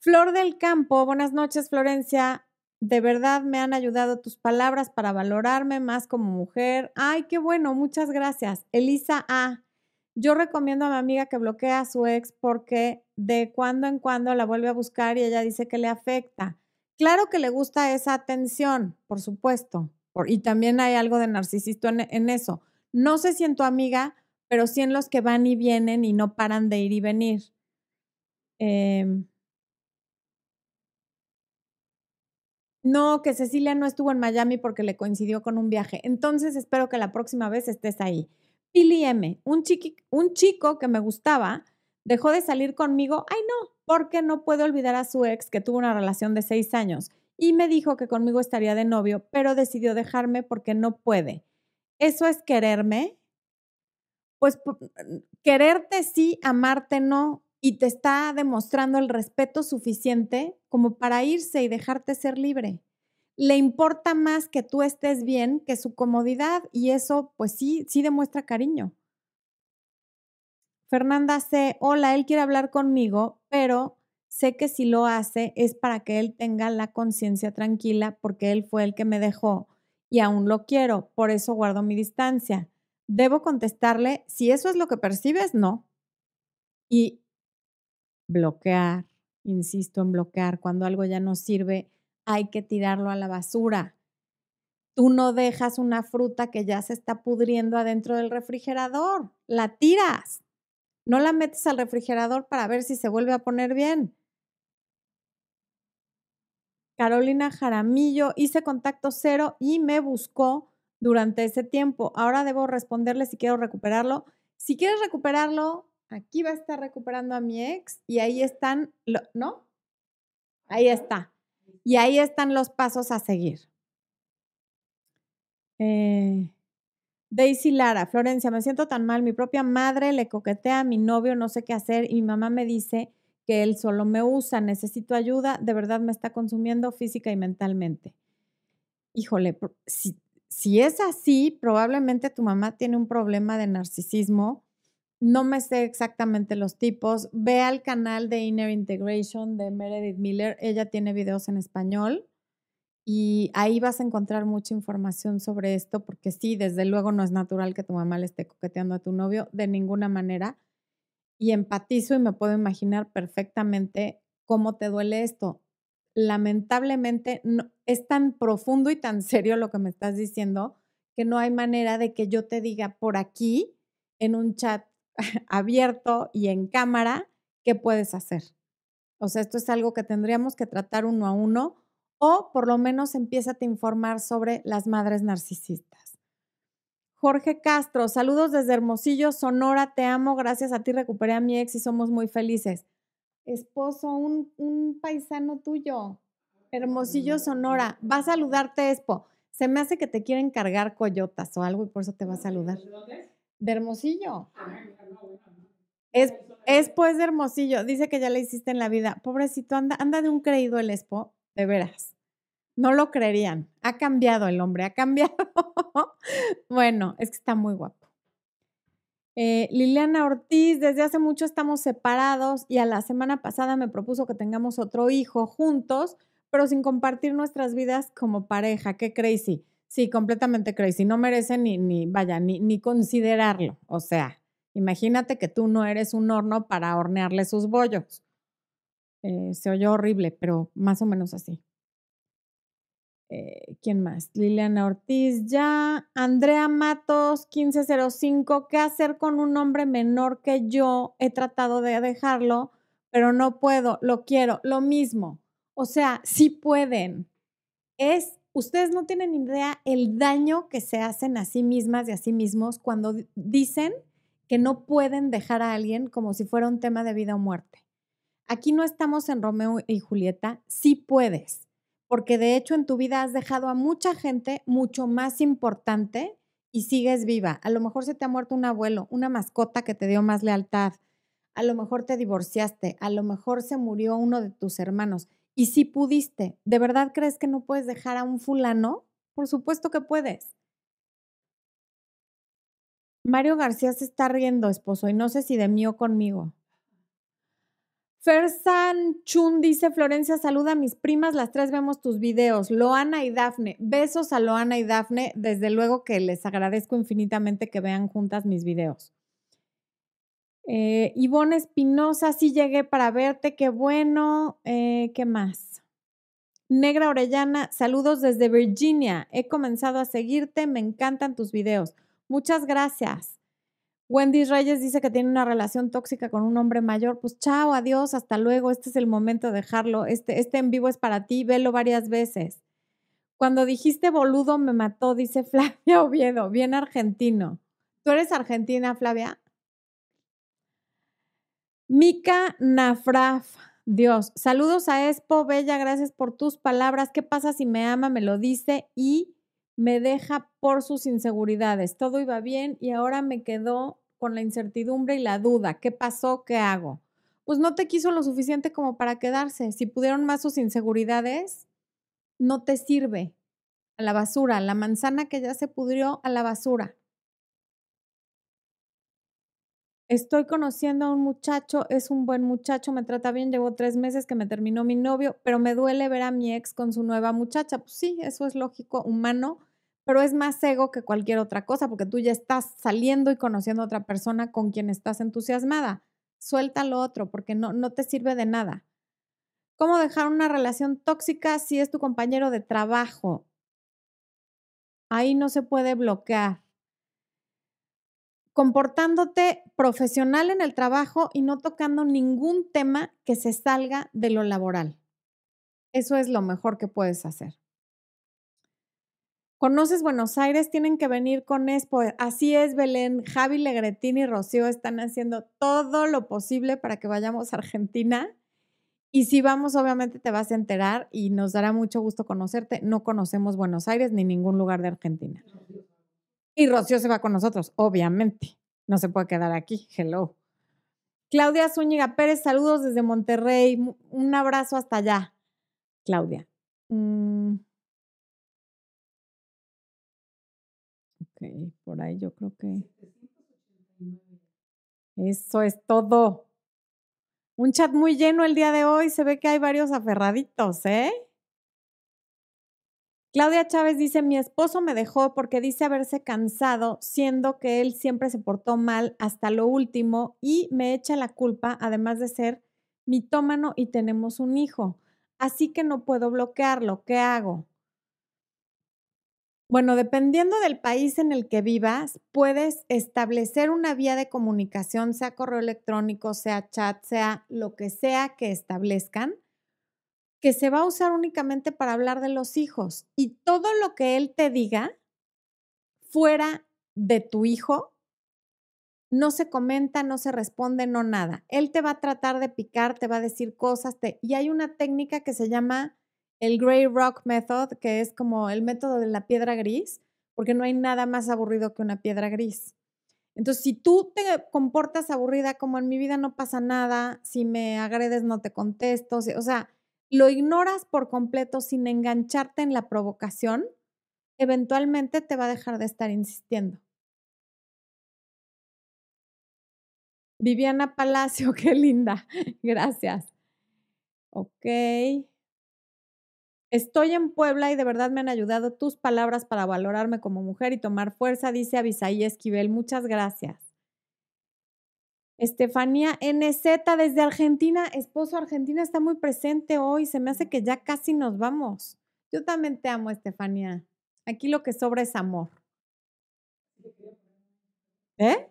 Flor del Campo, buenas noches Florencia. De verdad me han ayudado tus palabras para valorarme más como mujer. Ay, qué bueno, muchas gracias. Elisa A. Yo recomiendo a mi amiga que bloquee a su ex porque de cuando en cuando la vuelve a buscar y ella dice que le afecta. Claro que le gusta esa atención, por supuesto. y también hay algo de narcisista en, eso. No sé si en tu amiga, pero sí en los que van y vienen y no paran de ir y venir. Eh, No, que Cecilia no estuvo en Miami porque le coincidió con un viaje. Entonces espero que la próxima vez estés ahí. Pili M, un, un chico que me gustaba, dejó de salir conmigo. Ay, no, porque no puedo olvidar a su ex que tuvo una relación de seis años y me dijo que conmigo estaría de novio, pero decidió dejarme porque no puede. ¿Eso es quererme? Pues quererte sí, amarte no y te está demostrando el respeto suficiente como para irse y dejarte ser libre. Le importa más que tú estés bien que su comodidad y eso pues sí, sí demuestra cariño. Fernanda C, hola, él quiere hablar conmigo, pero sé que si lo hace es para que él tenga la conciencia tranquila porque él fue el que me dejó y aún lo quiero, por eso guardo mi distancia. Debo contestarle, si eso es lo que percibes, no. Y bloquear, insisto en bloquear, cuando algo ya no sirve, hay que tirarlo a la basura. Tú no dejas una fruta que ya se está pudriendo adentro del refrigerador, la tiras. No la metes al refrigerador para ver si se vuelve a poner bien. Carolina Jaramillo, hice contacto cero y me buscó durante ese tiempo. Ahora debo responderle si quiero recuperarlo. Si quieres recuperarlo, aquí va a estar recuperando a mi ex y ahí están, ¿no? Ahí está. Y ahí están los pasos a seguir. Eh, Daisy Lara, Florencia, me siento tan mal. Mi propia madre le coquetea a mi novio, no sé qué hacer y mi mamá me dice que él solo me usa, necesito ayuda, de verdad me está consumiendo física y mentalmente. Híjole, si, si es así, probablemente tu mamá tiene un problema de narcisismo no me sé exactamente los tipos. Ve al canal de Inner Integration de Meredith Miller. Ella tiene videos en español y ahí vas a encontrar mucha información sobre esto porque sí, desde luego no es natural que tu mamá le esté coqueteando a tu novio de ninguna manera. Y empatizo y me puedo imaginar perfectamente cómo te duele esto. Lamentablemente no, es tan profundo y tan serio lo que me estás diciendo que no hay manera de que yo te diga por aquí, en un chat abierto y en cámara, qué puedes hacer. O sea, esto es algo que tendríamos que tratar uno a uno o por lo menos empieza a informar sobre las madres narcisistas. Jorge Castro, saludos desde Hermosillo, Sonora, te amo, gracias a ti recuperé a mi ex y somos muy felices. Esposo, un, un paisano tuyo, Hermosillo, Sonora, va a saludarte, Expo. Se me hace que te quieren cargar coyotas o algo y por eso te va a saludar. De Hermosillo. Es, Expo es de Hermosillo. Dice que ya le hiciste en la vida. Pobrecito, anda, anda de un creído el Expo, de veras. No lo creerían. Ha cambiado el hombre, ha cambiado. bueno, es que está muy guapo. Eh, Liliana Ortiz, desde hace mucho estamos separados y a la semana pasada me propuso que tengamos otro hijo juntos, pero sin compartir nuestras vidas como pareja. Qué crazy. Sí, completamente crazy. No merece ni, ni vaya, ni, ni considerarlo. O sea, imagínate que tú no eres un horno para hornearle sus bollos. Eh, se oyó horrible, pero más o menos así. Eh, ¿Quién más? Liliana Ortiz, ya. Andrea Matos, 1505. ¿Qué hacer con un hombre menor que yo? He tratado de dejarlo, pero no puedo. Lo quiero. Lo mismo. O sea, sí pueden. Es, ustedes no tienen idea el daño que se hacen a sí mismas y a sí mismos cuando dicen que no pueden dejar a alguien como si fuera un tema de vida o muerte. Aquí no estamos en Romeo y Julieta, sí puedes, porque de hecho en tu vida has dejado a mucha gente mucho más importante y sigues viva. A lo mejor se te ha muerto un abuelo, una mascota que te dio más lealtad, a lo mejor te divorciaste, a lo mejor se murió uno de tus hermanos y si pudiste, ¿de verdad crees que no puedes dejar a un fulano? Por supuesto que puedes. Mario García se está riendo, esposo, y no sé si de mí o conmigo. Fersan Chun dice, Florencia, saluda a mis primas, las tres vemos tus videos. Loana y Dafne, besos a Loana y Dafne, desde luego que les agradezco infinitamente que vean juntas mis videos. Eh, Ivonne Espinosa, sí llegué para verte, qué bueno. Eh, ¿Qué más? Negra Orellana, saludos desde Virginia. He comenzado a seguirte, me encantan tus videos. Muchas gracias. Wendy Reyes dice que tiene una relación tóxica con un hombre mayor. Pues chao, adiós, hasta luego. Este es el momento de dejarlo. Este, este en vivo es para ti, velo varias veces. Cuando dijiste boludo me mató, dice Flavia Oviedo, bien argentino. ¿Tú eres argentina, Flavia? Mica Nafraf, Dios, saludos a Expo, Bella, gracias por tus palabras. ¿Qué pasa si me ama? Me lo dice y me deja por sus inseguridades. Todo iba bien y ahora me quedó con la incertidumbre y la duda. ¿Qué pasó? ¿Qué hago? Pues no te quiso lo suficiente como para quedarse. Si pudieron más sus inseguridades, no te sirve. A la basura, la manzana que ya se pudrió a la basura. Estoy conociendo a un muchacho, es un buen muchacho, me trata bien, llevo tres meses que me terminó mi novio, pero me duele ver a mi ex con su nueva muchacha. Pues sí, eso es lógico, humano, pero es más ego que cualquier otra cosa, porque tú ya estás saliendo y conociendo a otra persona con quien estás entusiasmada. Suelta lo otro, porque no, no te sirve de nada. ¿Cómo dejar una relación tóxica si es tu compañero de trabajo? Ahí no se puede bloquear comportándote profesional en el trabajo y no tocando ningún tema que se salga de lo laboral. Eso es lo mejor que puedes hacer. ¿Conoces Buenos Aires? Tienen que venir con Expo. Así es, Belén. Javi Legretín y Rocío están haciendo todo lo posible para que vayamos a Argentina. Y si vamos, obviamente te vas a enterar y nos dará mucho gusto conocerte. No conocemos Buenos Aires ni ningún lugar de Argentina. Y Rocío se va con nosotros, obviamente. No se puede quedar aquí. Hello. Claudia Zúñiga Pérez, saludos desde Monterrey. Un abrazo hasta allá, Claudia. Mm. Ok, por ahí yo creo que. Eso es todo. Un chat muy lleno el día de hoy. Se ve que hay varios aferraditos, ¿eh? Claudia Chávez dice, mi esposo me dejó porque dice haberse cansado, siendo que él siempre se portó mal hasta lo último y me echa la culpa, además de ser mitómano y tenemos un hijo. Así que no puedo bloquearlo. ¿Qué hago? Bueno, dependiendo del país en el que vivas, puedes establecer una vía de comunicación, sea correo electrónico, sea chat, sea lo que sea que establezcan, que se va a usar únicamente para hablar de los hijos. Y todo lo que él te diga fuera de tu hijo, no se comenta, no se responde, no nada. Él te va a tratar de picar, te va a decir cosas, y hay una técnica que se llama el Grey Rock Method, que es como el método de la piedra gris, porque no hay nada más aburrido que una piedra gris. Entonces, si tú te comportas aburrida como en mi vida no pasa nada, si me agredes no te contesto, o sea, lo ignoras por completo sin engancharte en la provocación, eventualmente te va a dejar de estar insistiendo. Viviana Palacio, qué linda. Gracias. Ok. Estoy en Puebla y de verdad me han ayudado tus palabras para valorarme como mujer y tomar fuerza, dice Abisaí Esquivel. Muchas gracias. Estefanía NZ desde Argentina, esposo Argentina está muy presente hoy, se me hace que ya casi nos vamos. Yo también te amo, Estefanía. Aquí lo que sobra es amor. ¿Eh?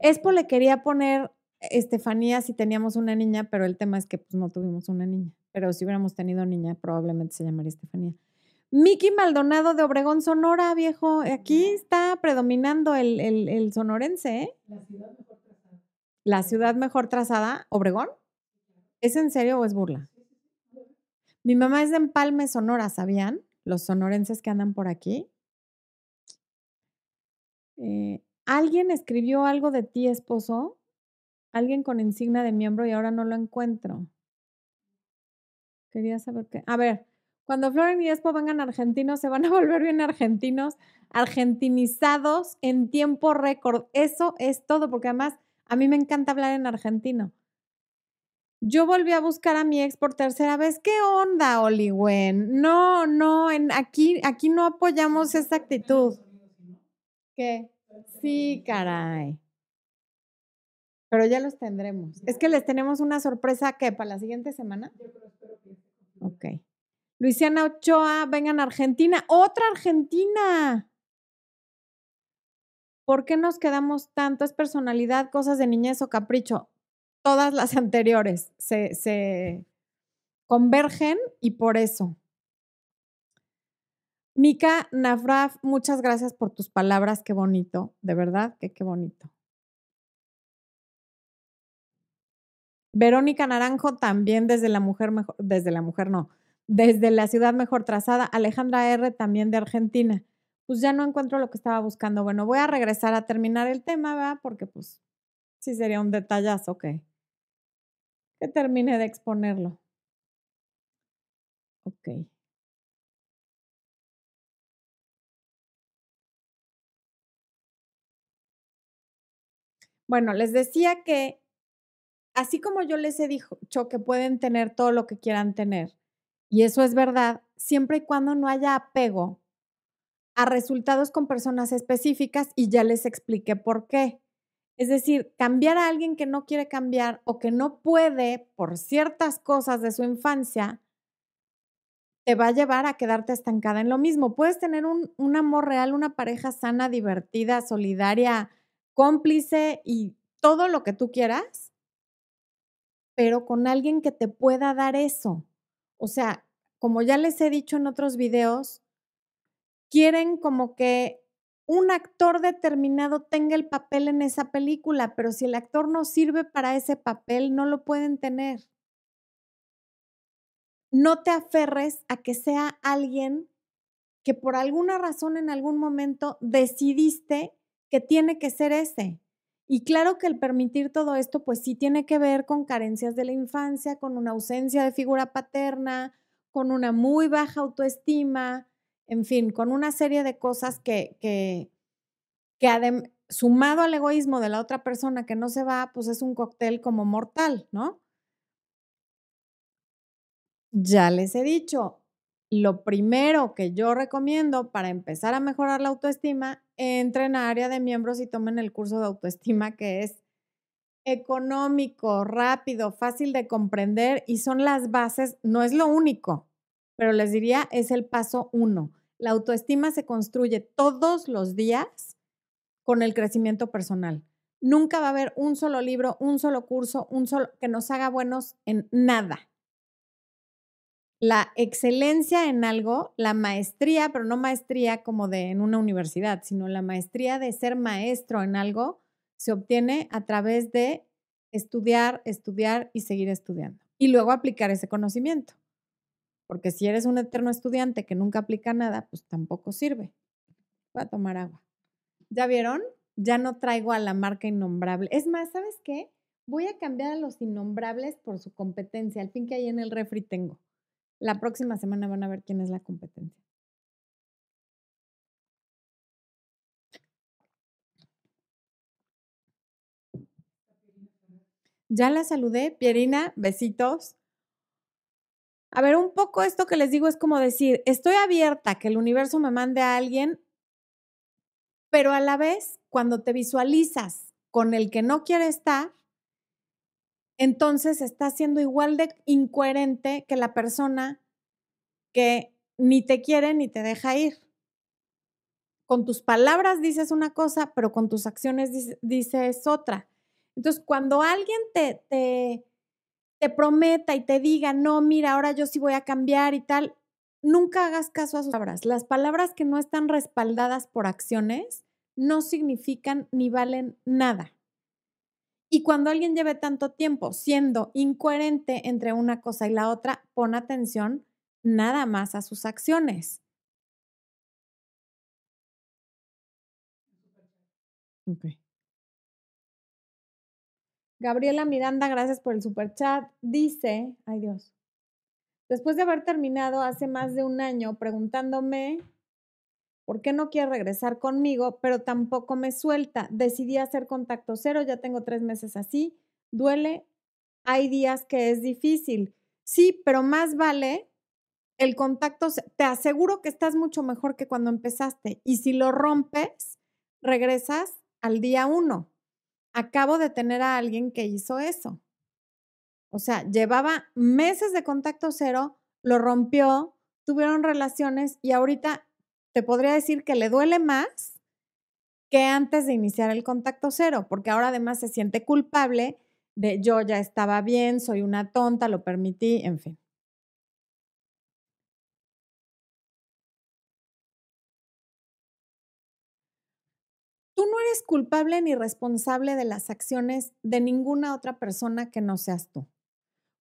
Expo le quería poner Estefanía si teníamos una niña, pero el tema es que pues, no tuvimos una niña. Pero si hubiéramos tenido niña, probablemente se llamaría Estefanía. Miki Maldonado de Obregón, Sonora, viejo. Aquí está predominando el, el, sonorense, ¿eh? La ciudad mejor trazada. ¿La ciudad mejor trazada? ¿Obregón? ¿Es en serio o es burla? Mi mamá es de Empalme, Sonora, ¿sabían? Los sonorenses que andan por aquí. Eh, ¿Alguien escribió algo de ti, esposo? Alguien con insignia de miembro y ahora no lo encuentro. Quería saber qué. A ver, cuando Floren y Expo vengan argentinos, se van a volver bien argentinos, argentinizados en tiempo récord. Eso es todo, porque además a mí me encanta hablar en argentino. Yo volví a buscar a mi ex por tercera vez. ¿Qué onda, Oliwen? No, no, aquí, aquí no apoyamos esa actitud. ¿Qué? Sí, caray. Pero ya los tendremos. Es que les tenemos una sorpresa que para la siguiente semana. Ok. Luisiana Ochoa, vengan a Argentina. ¡Otra Argentina! ¿Por qué nos quedamos tanto? ¿Es personalidad, cosas de niñez o capricho? Todas las anteriores se, se convergen y por eso. Mika Nafraf, muchas gracias por tus palabras, qué bonito, de verdad que qué bonito. Verónica Naranjo también desde la mujer mejor, desde la mujer no, desde la ciudad mejor trazada. Alejandra R también de Argentina. Pues ya no encuentro lo que estaba buscando. Bueno, voy a regresar a terminar el tema, ¿verdad? Porque pues sí sería un detallazo que, que termine de exponerlo. Ok. Bueno, les decía que así como yo les he dicho que pueden tener todo lo que quieran tener, y eso es verdad, siempre y cuando no haya apego a resultados con personas específicas y ya les expliqué por qué. Es decir, cambiar a alguien que no quiere cambiar o que no puede por ciertas cosas de su infancia, te va a llevar a quedarte estancada en lo mismo. Puedes tener un, un amor real, una pareja sana, divertida, solidaria, cómplice y todo lo que tú quieras, pero con alguien que te pueda dar eso. O sea, como ya les he dicho en otros videos, quieren como que un actor determinado tenga el papel en esa película, pero si el actor no sirve para ese papel, no lo pueden tener. No te aferres a que sea alguien que por alguna razón en algún momento decidiste que tiene que ser ese. Y claro que el permitir todo esto, pues sí tiene que ver con carencias de la infancia, con una ausencia de figura paterna, con una muy baja autoestima, en fin, con una serie de cosas que, que, sumado al egoísmo de la otra persona que no se va, pues es un cóctel como mortal, ¿no? Ya les he dicho, lo primero que yo recomiendo para empezar a mejorar la autoestima, entren a área de miembros y tomen el curso de autoestima que es económico, rápido, fácil de comprender y son las bases, no es lo único, pero les diría es el paso uno. La autoestima se construye todos los días con el crecimiento personal. Nunca va a haber un solo libro, un solo curso, un solo que nos haga buenos en nada. La excelencia en algo, la maestría, pero no maestría como de en una universidad, sino la maestría de ser maestro en algo, se obtiene a través de estudiar, estudiar y seguir estudiando. Y luego aplicar ese conocimiento. Porque si eres un eterno estudiante que nunca aplica nada, pues tampoco sirve. Voy a tomar agua. ¿Ya vieron? Ya no traigo a la marca innombrable. Es más, ¿sabes qué? Voy a cambiar a los innombrables por su competencia. Al fin que ahí en el refri tengo. La próxima semana van a ver quién es la competencia. Ya la saludé, Pierina, besitos. A ver, un poco esto que les digo es como decir, estoy abierta que el universo me mande a alguien, pero a la vez, cuando te visualizas con el que no quiere estar, entonces estás siendo igual de incoherente que la persona que ni te quiere ni te deja ir. Con tus palabras dices una cosa, pero con tus acciones dices otra. Entonces, cuando alguien te, te, te prometa y te diga, no, mira, ahora yo sí voy a cambiar y tal, nunca hagas caso a sus palabras. Las palabras que no están respaldadas por acciones no significan ni valen nada. Y cuando alguien lleve tanto tiempo siendo incoherente entre una cosa y la otra, pon atención nada más a sus acciones. Gabriela Miranda, gracias por el super chat. Dice, ay Dios, después de haber terminado hace más de un año preguntándome por qué no quiere regresar conmigo, pero tampoco me suelta. Decidí hacer contacto cero, ya tengo tres meses así. Duele, hay días que es difícil. Sí, pero más vale el contacto, te aseguro que estás mucho mejor que cuando empezaste. Y si lo rompes, regresas al día uno. Acabo de tener a alguien que hizo eso. O sea, llevaba meses de contacto cero, lo rompió, tuvieron relaciones y ahorita te podría decir que le duele más que antes de iniciar el contacto cero, porque ahora además se siente culpable de yo ya estaba bien, soy una tonta, lo permití, en fin. Tú no eres culpable ni responsable de las acciones de ninguna otra persona que no seas tú.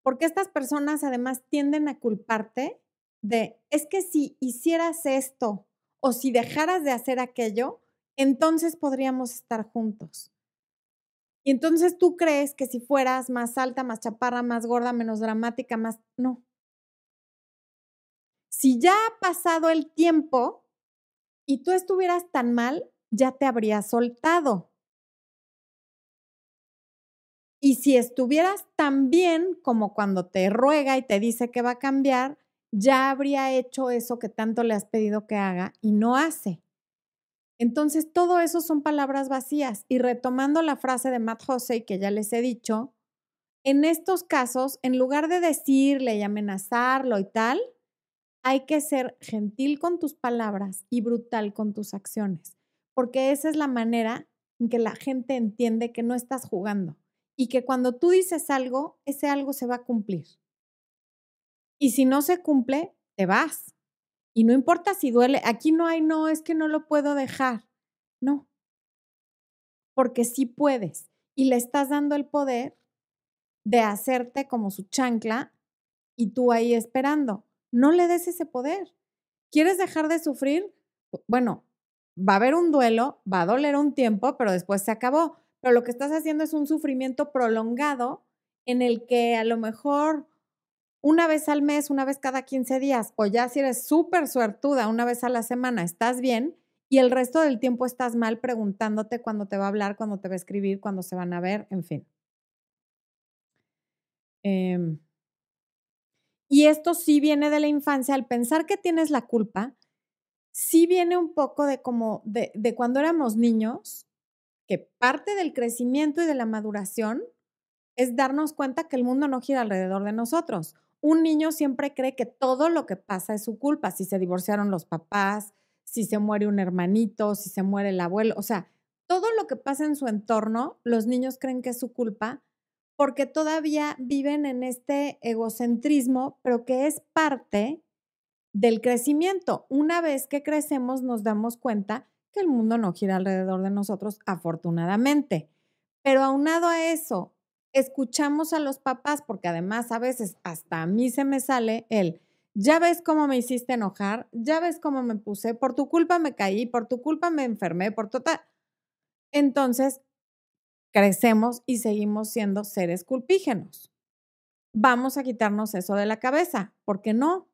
Porque estas personas además tienden a culparte de, es que si hicieras esto o si dejaras de hacer aquello, entonces podríamos estar juntos. Y entonces tú crees que si fueras más alta, más chaparra, más gorda, menos dramática, más... No. Si ya ha pasado el tiempo y tú estuvieras tan mal, ya te habría soltado. Y si estuvieras tan bien como cuando te ruega y te dice que va a cambiar, ya habría hecho eso que tanto le has pedido que haga y no hace. Entonces, todo eso son palabras vacías. Y retomando la frase de Matt Hussey que ya les he dicho, en estos casos, en lugar de decirle y amenazarlo y tal, hay que ser gentil con tus palabras y brutal con tus acciones, porque esa es la manera en que la gente entiende que no estás jugando y que cuando tú dices algo, ese algo se va a cumplir. Y si no se cumple, te vas. Y no importa si duele, aquí no hay, no, es que no lo puedo dejar. No. Porque sí puedes. Y le estás dando el poder de hacerte como su chancla y tú ahí esperando. No le des ese poder. ¿Quieres dejar de sufrir? Bueno, va a haber un duelo, va a doler un tiempo, pero después se acabó. Pero lo que estás haciendo es un sufrimiento prolongado en el que a lo mejor una vez al mes, una vez cada 15 días, o ya si eres súper suertuda, una vez a la semana, estás bien y el resto del tiempo estás mal preguntándote cuándo te va a hablar, cuándo te va a escribir, cuándo se van a ver, en fin. Em, y esto sí viene de la infancia, al pensar que tienes la culpa, sí viene un poco de como de, de cuando éramos niños, que parte del crecimiento y de la maduración es darnos cuenta que el mundo no gira alrededor de nosotros un niño siempre cree que todo lo que pasa es su culpa, si se divorciaron los papás, si se muere un hermanito, si se muere el abuelo, o sea, todo lo que pasa en su entorno, los niños creen que es su culpa porque todavía viven en este egocentrismo, pero que es parte del crecimiento. Una vez que crecemos nos damos cuenta que el mundo no gira alrededor de nosotros, afortunadamente. Pero aunado a eso, escuchamos a los papás, porque además a veces hasta a mí se me sale el, ya ves cómo me hiciste enojar, ya ves cómo me puse, por tu culpa me caí, por tu culpa me enfermé, por total. Entonces, crecemos y seguimos siendo seres culpígenos. Vamos a quitarnos eso de la cabeza, porque no,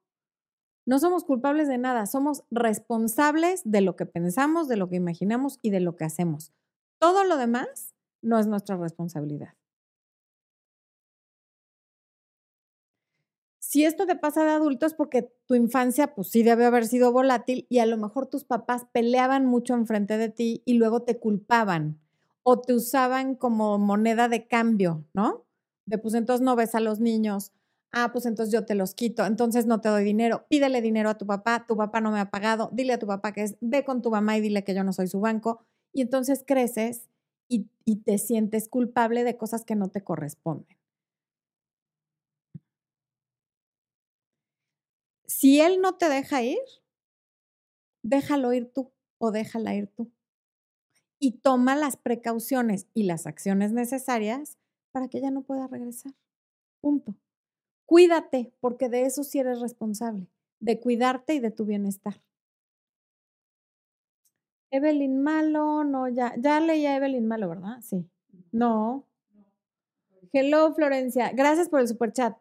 no somos culpables de nada, somos responsables de lo que pensamos, de lo que imaginamos y de lo que hacemos. Todo lo demás no es nuestra responsabilidad. Si esto te pasa de adulto es porque tu infancia pues sí debe haber sido volátil y a lo mejor tus papás peleaban mucho enfrente de ti y luego te culpaban o te usaban como moneda de cambio, ¿no? De pues entonces no ves a los niños, ah, pues entonces yo te los quito, entonces no te doy dinero, pídele dinero a tu papá, tu papá no me ha pagado, dile a tu papá que es, ve con tu mamá y dile que yo no soy su banco, y entonces creces y, y te sientes culpable de cosas que no te corresponden. Si él no te deja ir, déjalo ir tú o déjala ir tú. Y toma las precauciones y las acciones necesarias para que ella no pueda regresar. Punto. Cuídate, porque de eso sí eres responsable, de cuidarte y de tu bienestar. Evelyn Malo, no, ya, ya leí a Evelyn Malo, ¿verdad? Sí. No. Hello, Florencia. Gracias por el super chat.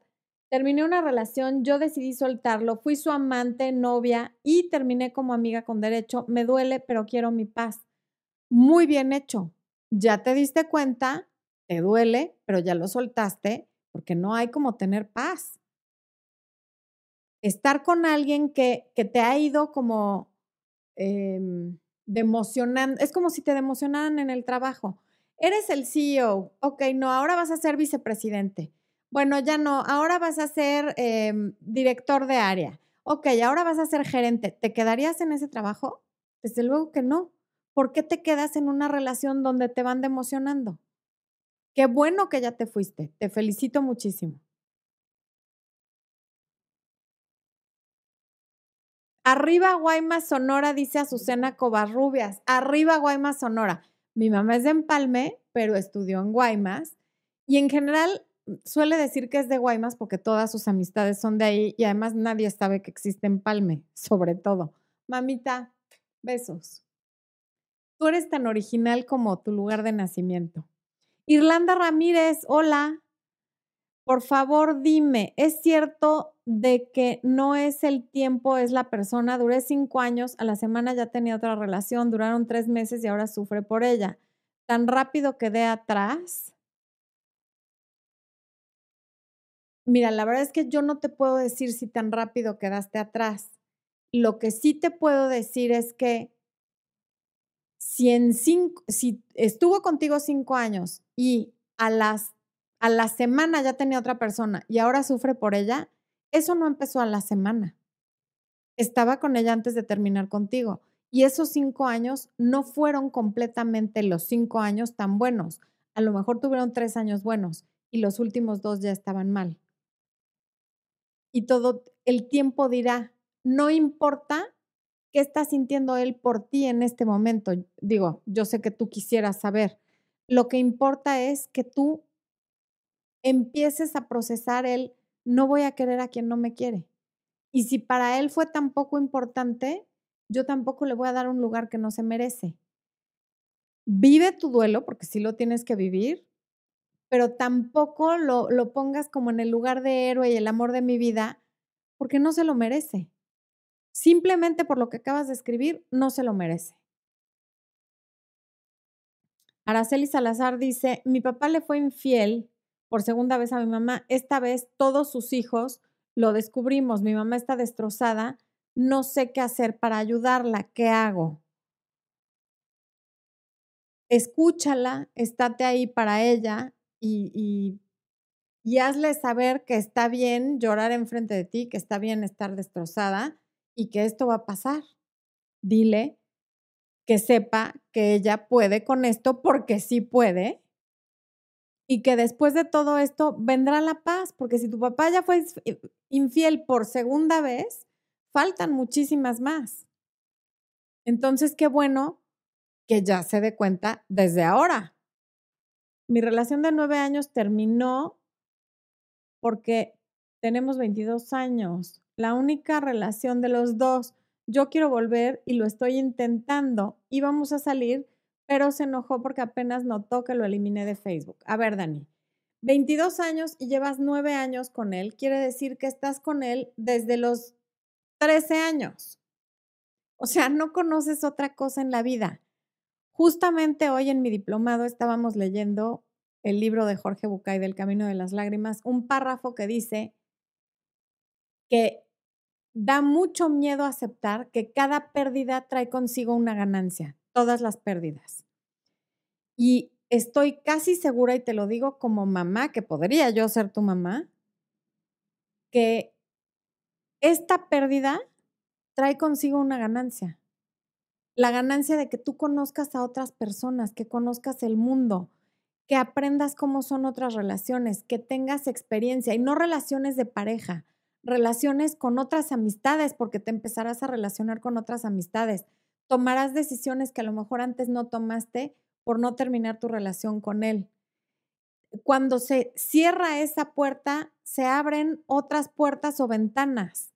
Terminé una relación, yo decidí soltarlo, fui su amante, novia y terminé como amiga con derecho. Me duele, pero quiero mi paz. Muy bien hecho. Ya te diste cuenta, te duele, pero ya lo soltaste porque no hay como tener paz. Estar con alguien que, que te ha ido como eh, democionando, es como si te democionaran en el trabajo. Eres el CEO, ok, no, ahora vas a ser vicepresidente. Bueno, ya no, ahora vas a ser em, director de área. Ok, ahora vas a ser gerente. ¿Te quedarías en ese trabajo? Desde luego que no. ¿Por qué te quedas en una relación donde te van democionando? Qué bueno que ya te fuiste. Te felicito muchísimo. Arriba Guaymas, Sonora, dice Azucena Covarrubias. Arriba Guaymas, Sonora. Mi mamá es de Empalme, pero estudió en Guaymas. Y en general suele decir que es de Guaymas porque todas sus amistades son de ahí y además nadie sabe que existe Empalme, sobre todo. Mamita, besos. Tú eres tan original como tu lugar de nacimiento. Irlanda Ramírez, hola. Por favor, dime, ¿es cierto de que no es el tiempo, es la persona? Duré cinco años, a la semana ya tenía otra relación, duraron tres meses y ahora sufre por ella. ¿Tan rápido quedé atrás? Mira, la verdad es que yo no te puedo decir si tan rápido quedaste atrás. Lo que sí te puedo decir es que si, en cinco, estuvo contigo cinco años y a, las, a la semana ya tenía otra persona y ahora sufre por ella, eso no empezó a la semana. Estaba con ella antes de terminar contigo. Y esos cinco años no fueron completamente los cinco años tan buenos. A lo mejor tuvieron tres años buenos y los últimos dos ya estaban mal. Y todo el tiempo dirá, no importa ¿Qué está sintiendo él por ti en este momento? Digo, yo sé que tú quisieras saber. Lo que importa es que tú empieces a procesar el no voy a querer a quien no me quiere. Y si para él fue tan poco importante, yo tampoco le voy a dar un lugar que no se merece. Vive tu duelo, porque sí lo tienes que vivir, pero tampoco lo, lo pongas como en el lugar de héroe y el amor de mi vida, porque no se lo merece simplemente por lo que acabas de escribir, no se lo merece. Araceli Salazar dice, mi papá le fue infiel por segunda vez a mi mamá. Esta vez todos sus hijos lo descubrimos. Mi mamá está destrozada. No sé qué hacer para ayudarla. ¿Qué hago? Escúchala, estate ahí para ella y, hazle saber que está bien llorar enfrente de ti, que está bien estar destrozada y que esto va a pasar. Dile que sepa que ella puede con esto porque sí puede y que después de todo esto vendrá la paz, porque si tu papá ya fue infiel por segunda vez, faltan muchísimas más. Entonces, qué bueno que ya se dé cuenta desde ahora. Mi relación de nueve años terminó porque tenemos 22 años. La única relación de los dos. Yo quiero volver y lo estoy intentando. Íbamos a salir, pero se enojó porque apenas notó que lo eliminé de Facebook. A ver, Dani, 22 años y llevas nueve años con él, quiere decir que estás con él desde los 13 años. O sea, no conoces otra cosa en la vida. Justamente hoy en mi diplomado estábamos leyendo el libro de Jorge Bucay del Camino de las Lágrimas, un párrafo que dice que da mucho miedo aceptar que cada pérdida trae consigo una ganancia, todas las pérdidas. Y estoy casi segura, y te lo digo como mamá, que podría yo ser tu mamá, que esta pérdida trae consigo una ganancia. La ganancia de que tú conozcas a otras personas, que conozcas el mundo, que aprendas cómo son otras relaciones, que tengas experiencia y no relaciones de pareja, relaciones con otras amistades, porque te empezarás a relacionar con otras amistades. Tomarás decisiones que a lo mejor antes no tomaste por no terminar tu relación con él. Cuando se cierra esa puerta, se abren otras puertas o ventanas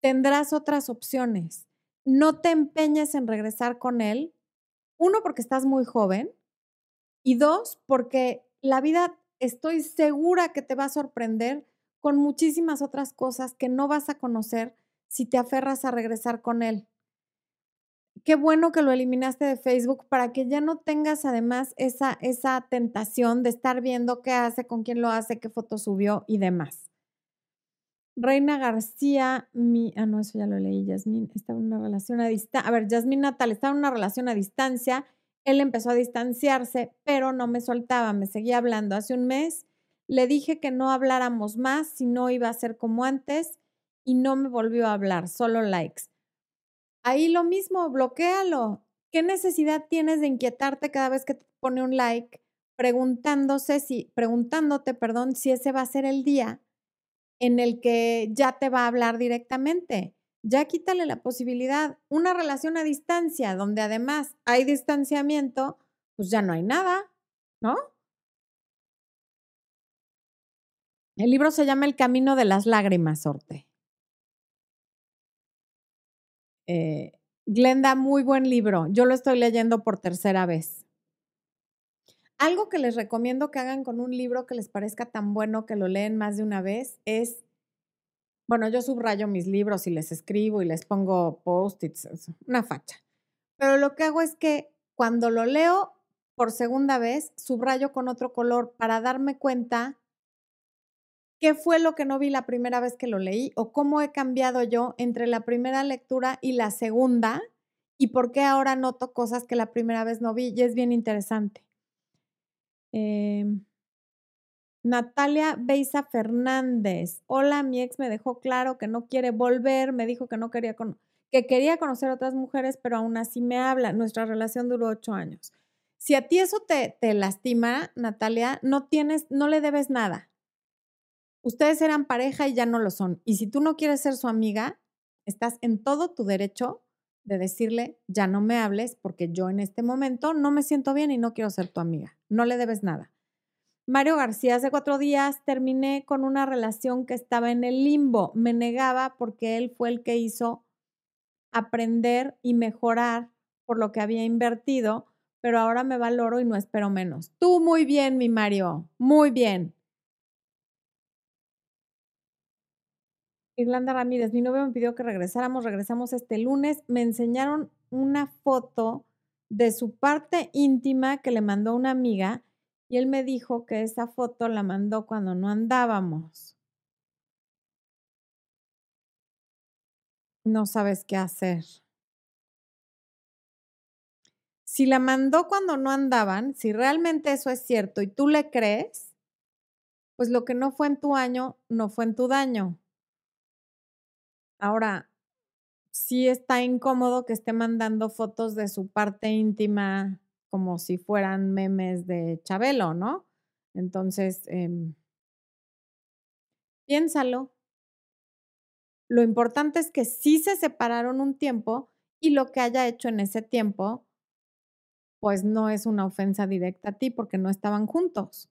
tendrás otras opciones. No te empeñes en regresar con él. Uno, porque estás muy joven. Y dos, porque la vida estoy segura que te va a sorprender con muchísimas otras cosas que no vas a conocer si te aferras a regresar con él. Qué bueno que lo eliminaste de Facebook para que ya no tengas además esa, esa tentación de estar viendo qué hace, con quién lo hace, qué foto subió y demás. Reina García, mi, ah, no, eso ya lo leí, Yasmín, estaba en una relación a distancia. A ver, Yasmín Natal estaba en una relación a distancia. Él empezó a distanciarse, pero no me soltaba, me seguía hablando. Hace un mes le dije que no habláramos más, si no iba a ser como antes, y no me volvió a hablar, solo likes. Ahí lo mismo, bloquealo. ¿Qué necesidad tienes de inquietarte cada vez que te pone un like, preguntándose si, preguntándote, perdón, si ese va a ser el día en el que ya te va a hablar directamente. Ya quítale la posibilidad. Una relación a distancia, donde además hay distanciamiento, pues ya no hay nada, ¿no? El libro se llama El Camino de las Lágrimas, Sorte. Eh, Glenda, muy buen libro. Yo lo estoy leyendo por tercera vez. Algo que les recomiendo que hagan con un libro que les parezca tan bueno que lo leen más de una vez es, bueno, yo subrayo mis libros y les escribo y les pongo post-its, una facha. Pero lo que hago es que cuando lo leo por segunda vez, subrayo con otro color para darme cuenta qué fue lo que no vi la primera vez que lo leí o cómo he cambiado yo entre la primera lectura y la segunda y por qué ahora noto cosas que la primera vez no vi y es bien interesante. Em, Natalia Beisa Fernández. Hola, mi ex me dejó claro que no quiere volver, me dijo que no quería que quería conocer a otras mujeres, pero aún así me habla. Nuestra relación duró ocho años. Si a ti eso te, te lastima, Natalia, no tienes, no le debes nada. Ustedes eran pareja y ya no lo son. Y si tú no quieres ser su amiga, estás en todo tu derecho de decirle, ya no me hables porque yo en este momento no me siento bien y no quiero ser tu amiga. No le debes nada. Mario García, hace cuatro días terminé con una relación que estaba en el limbo. Me negaba porque él fue el que hizo aprender y mejorar por lo que había invertido, pero ahora me valoro y no espero menos. Tú muy bien, mi Mario, muy bien. Irlanda Ramírez, mi novio me pidió que regresáramos, regresamos este lunes, me enseñaron una foto de su parte íntima que le mandó una amiga y él me dijo que esa foto la mandó cuando no andábamos. No sabes qué hacer. Si la mandó cuando no andaban, si realmente eso es cierto y tú le crees, pues lo que no fue en tu año, no fue en tu daño. Ahora, sí está incómodo que esté mandando fotos de su parte íntima como si fueran memes de Chabelo, ¿no? Entonces, em, piénsalo. Lo importante es que sí se separaron un tiempo y lo que haya hecho en ese tiempo, pues no es una ofensa directa a ti porque no estaban juntos.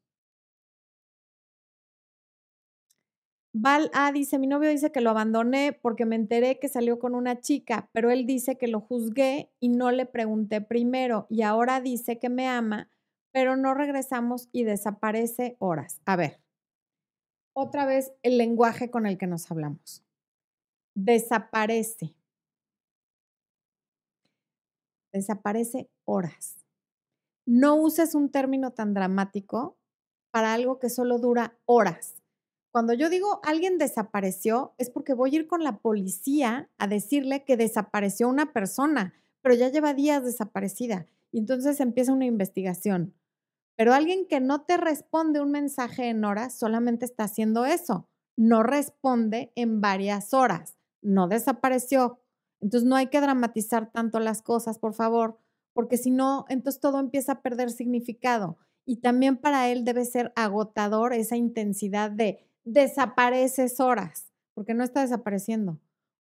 Val A dice, mi novio dice que lo abandoné porque me enteré que salió con una chica, pero él dice que lo juzgué y no le pregunté primero y ahora dice que me ama, pero no regresamos y desaparece horas. A ver, otra vez el lenguaje con el que nos hablamos. Desaparece. Desaparece horas. No uses un término tan dramático para algo que solo dura horas cuando yo digo alguien desapareció, es porque voy a ir con la policía a decirle que desapareció una persona, pero ya lleva días desaparecida. Y entonces empieza una investigación. Pero alguien que no te responde un mensaje en horas solamente está haciendo eso. No responde en varias horas. No desapareció. Entonces no hay que dramatizar tanto las cosas, por favor, porque si no, entonces todo empieza a perder significado. Y también para él debe ser agotador esa intensidad de desapareces horas, porque no está desapareciendo.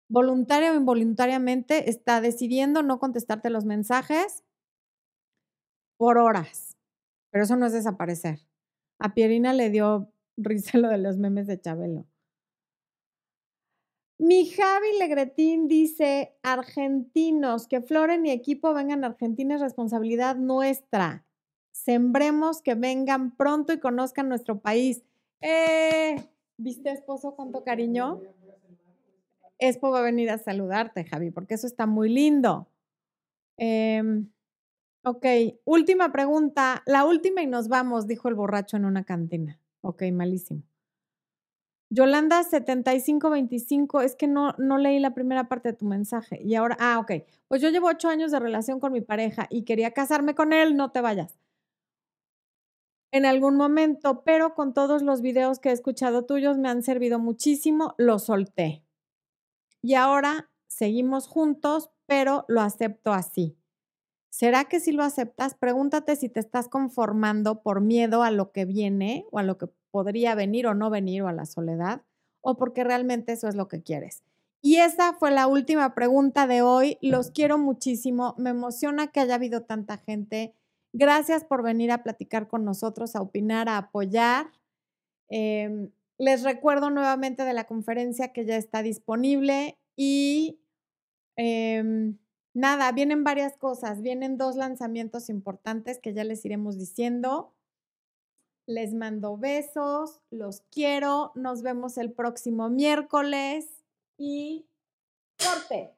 Voluntaria o involuntariamente está decidiendo no contestarte los mensajes por horas, pero eso no es desaparecer. A Pierina le dio risa lo de los memes de Chabelo. Mi Javi Legretín dice, argentinos, que Floren y equipo vengan a Argentina es responsabilidad nuestra. Sembremos que vengan pronto y conozcan nuestro país. Eh, ¿Viste, esposo, cuánto cariño? Espo va a venir a saludarte, Javi, porque eso está muy lindo. Em, ok, última pregunta. La última y nos vamos, dijo el borracho en una cantina. Ok, malísimo. Yolanda 7525, es que no, no leí la primera parte de tu mensaje. Y ahora, ah, ok. Pues yo llevo ocho años de relación con mi pareja y quería casarme con él, no te vayas en algún momento, pero con todos los videos que he escuchado tuyos me han servido muchísimo, lo solté. Y ahora seguimos juntos, pero lo acepto así. ¿Será que si lo aceptas? Pregúntate si te estás conformando por miedo a lo que viene o a lo que podría venir o no venir o a la soledad o porque realmente eso es lo que quieres. Y esa fue la última pregunta de hoy. Los quiero muchísimo. Me emociona que haya habido tanta gente Gracias por venir a platicar con nosotros, a opinar, a apoyar. Em, les recuerdo nuevamente de la conferencia que ya está disponible y em, nada, vienen varias cosas, vienen dos lanzamientos importantes que ya les iremos diciendo. Les mando besos, los quiero, nos vemos el próximo miércoles y corte.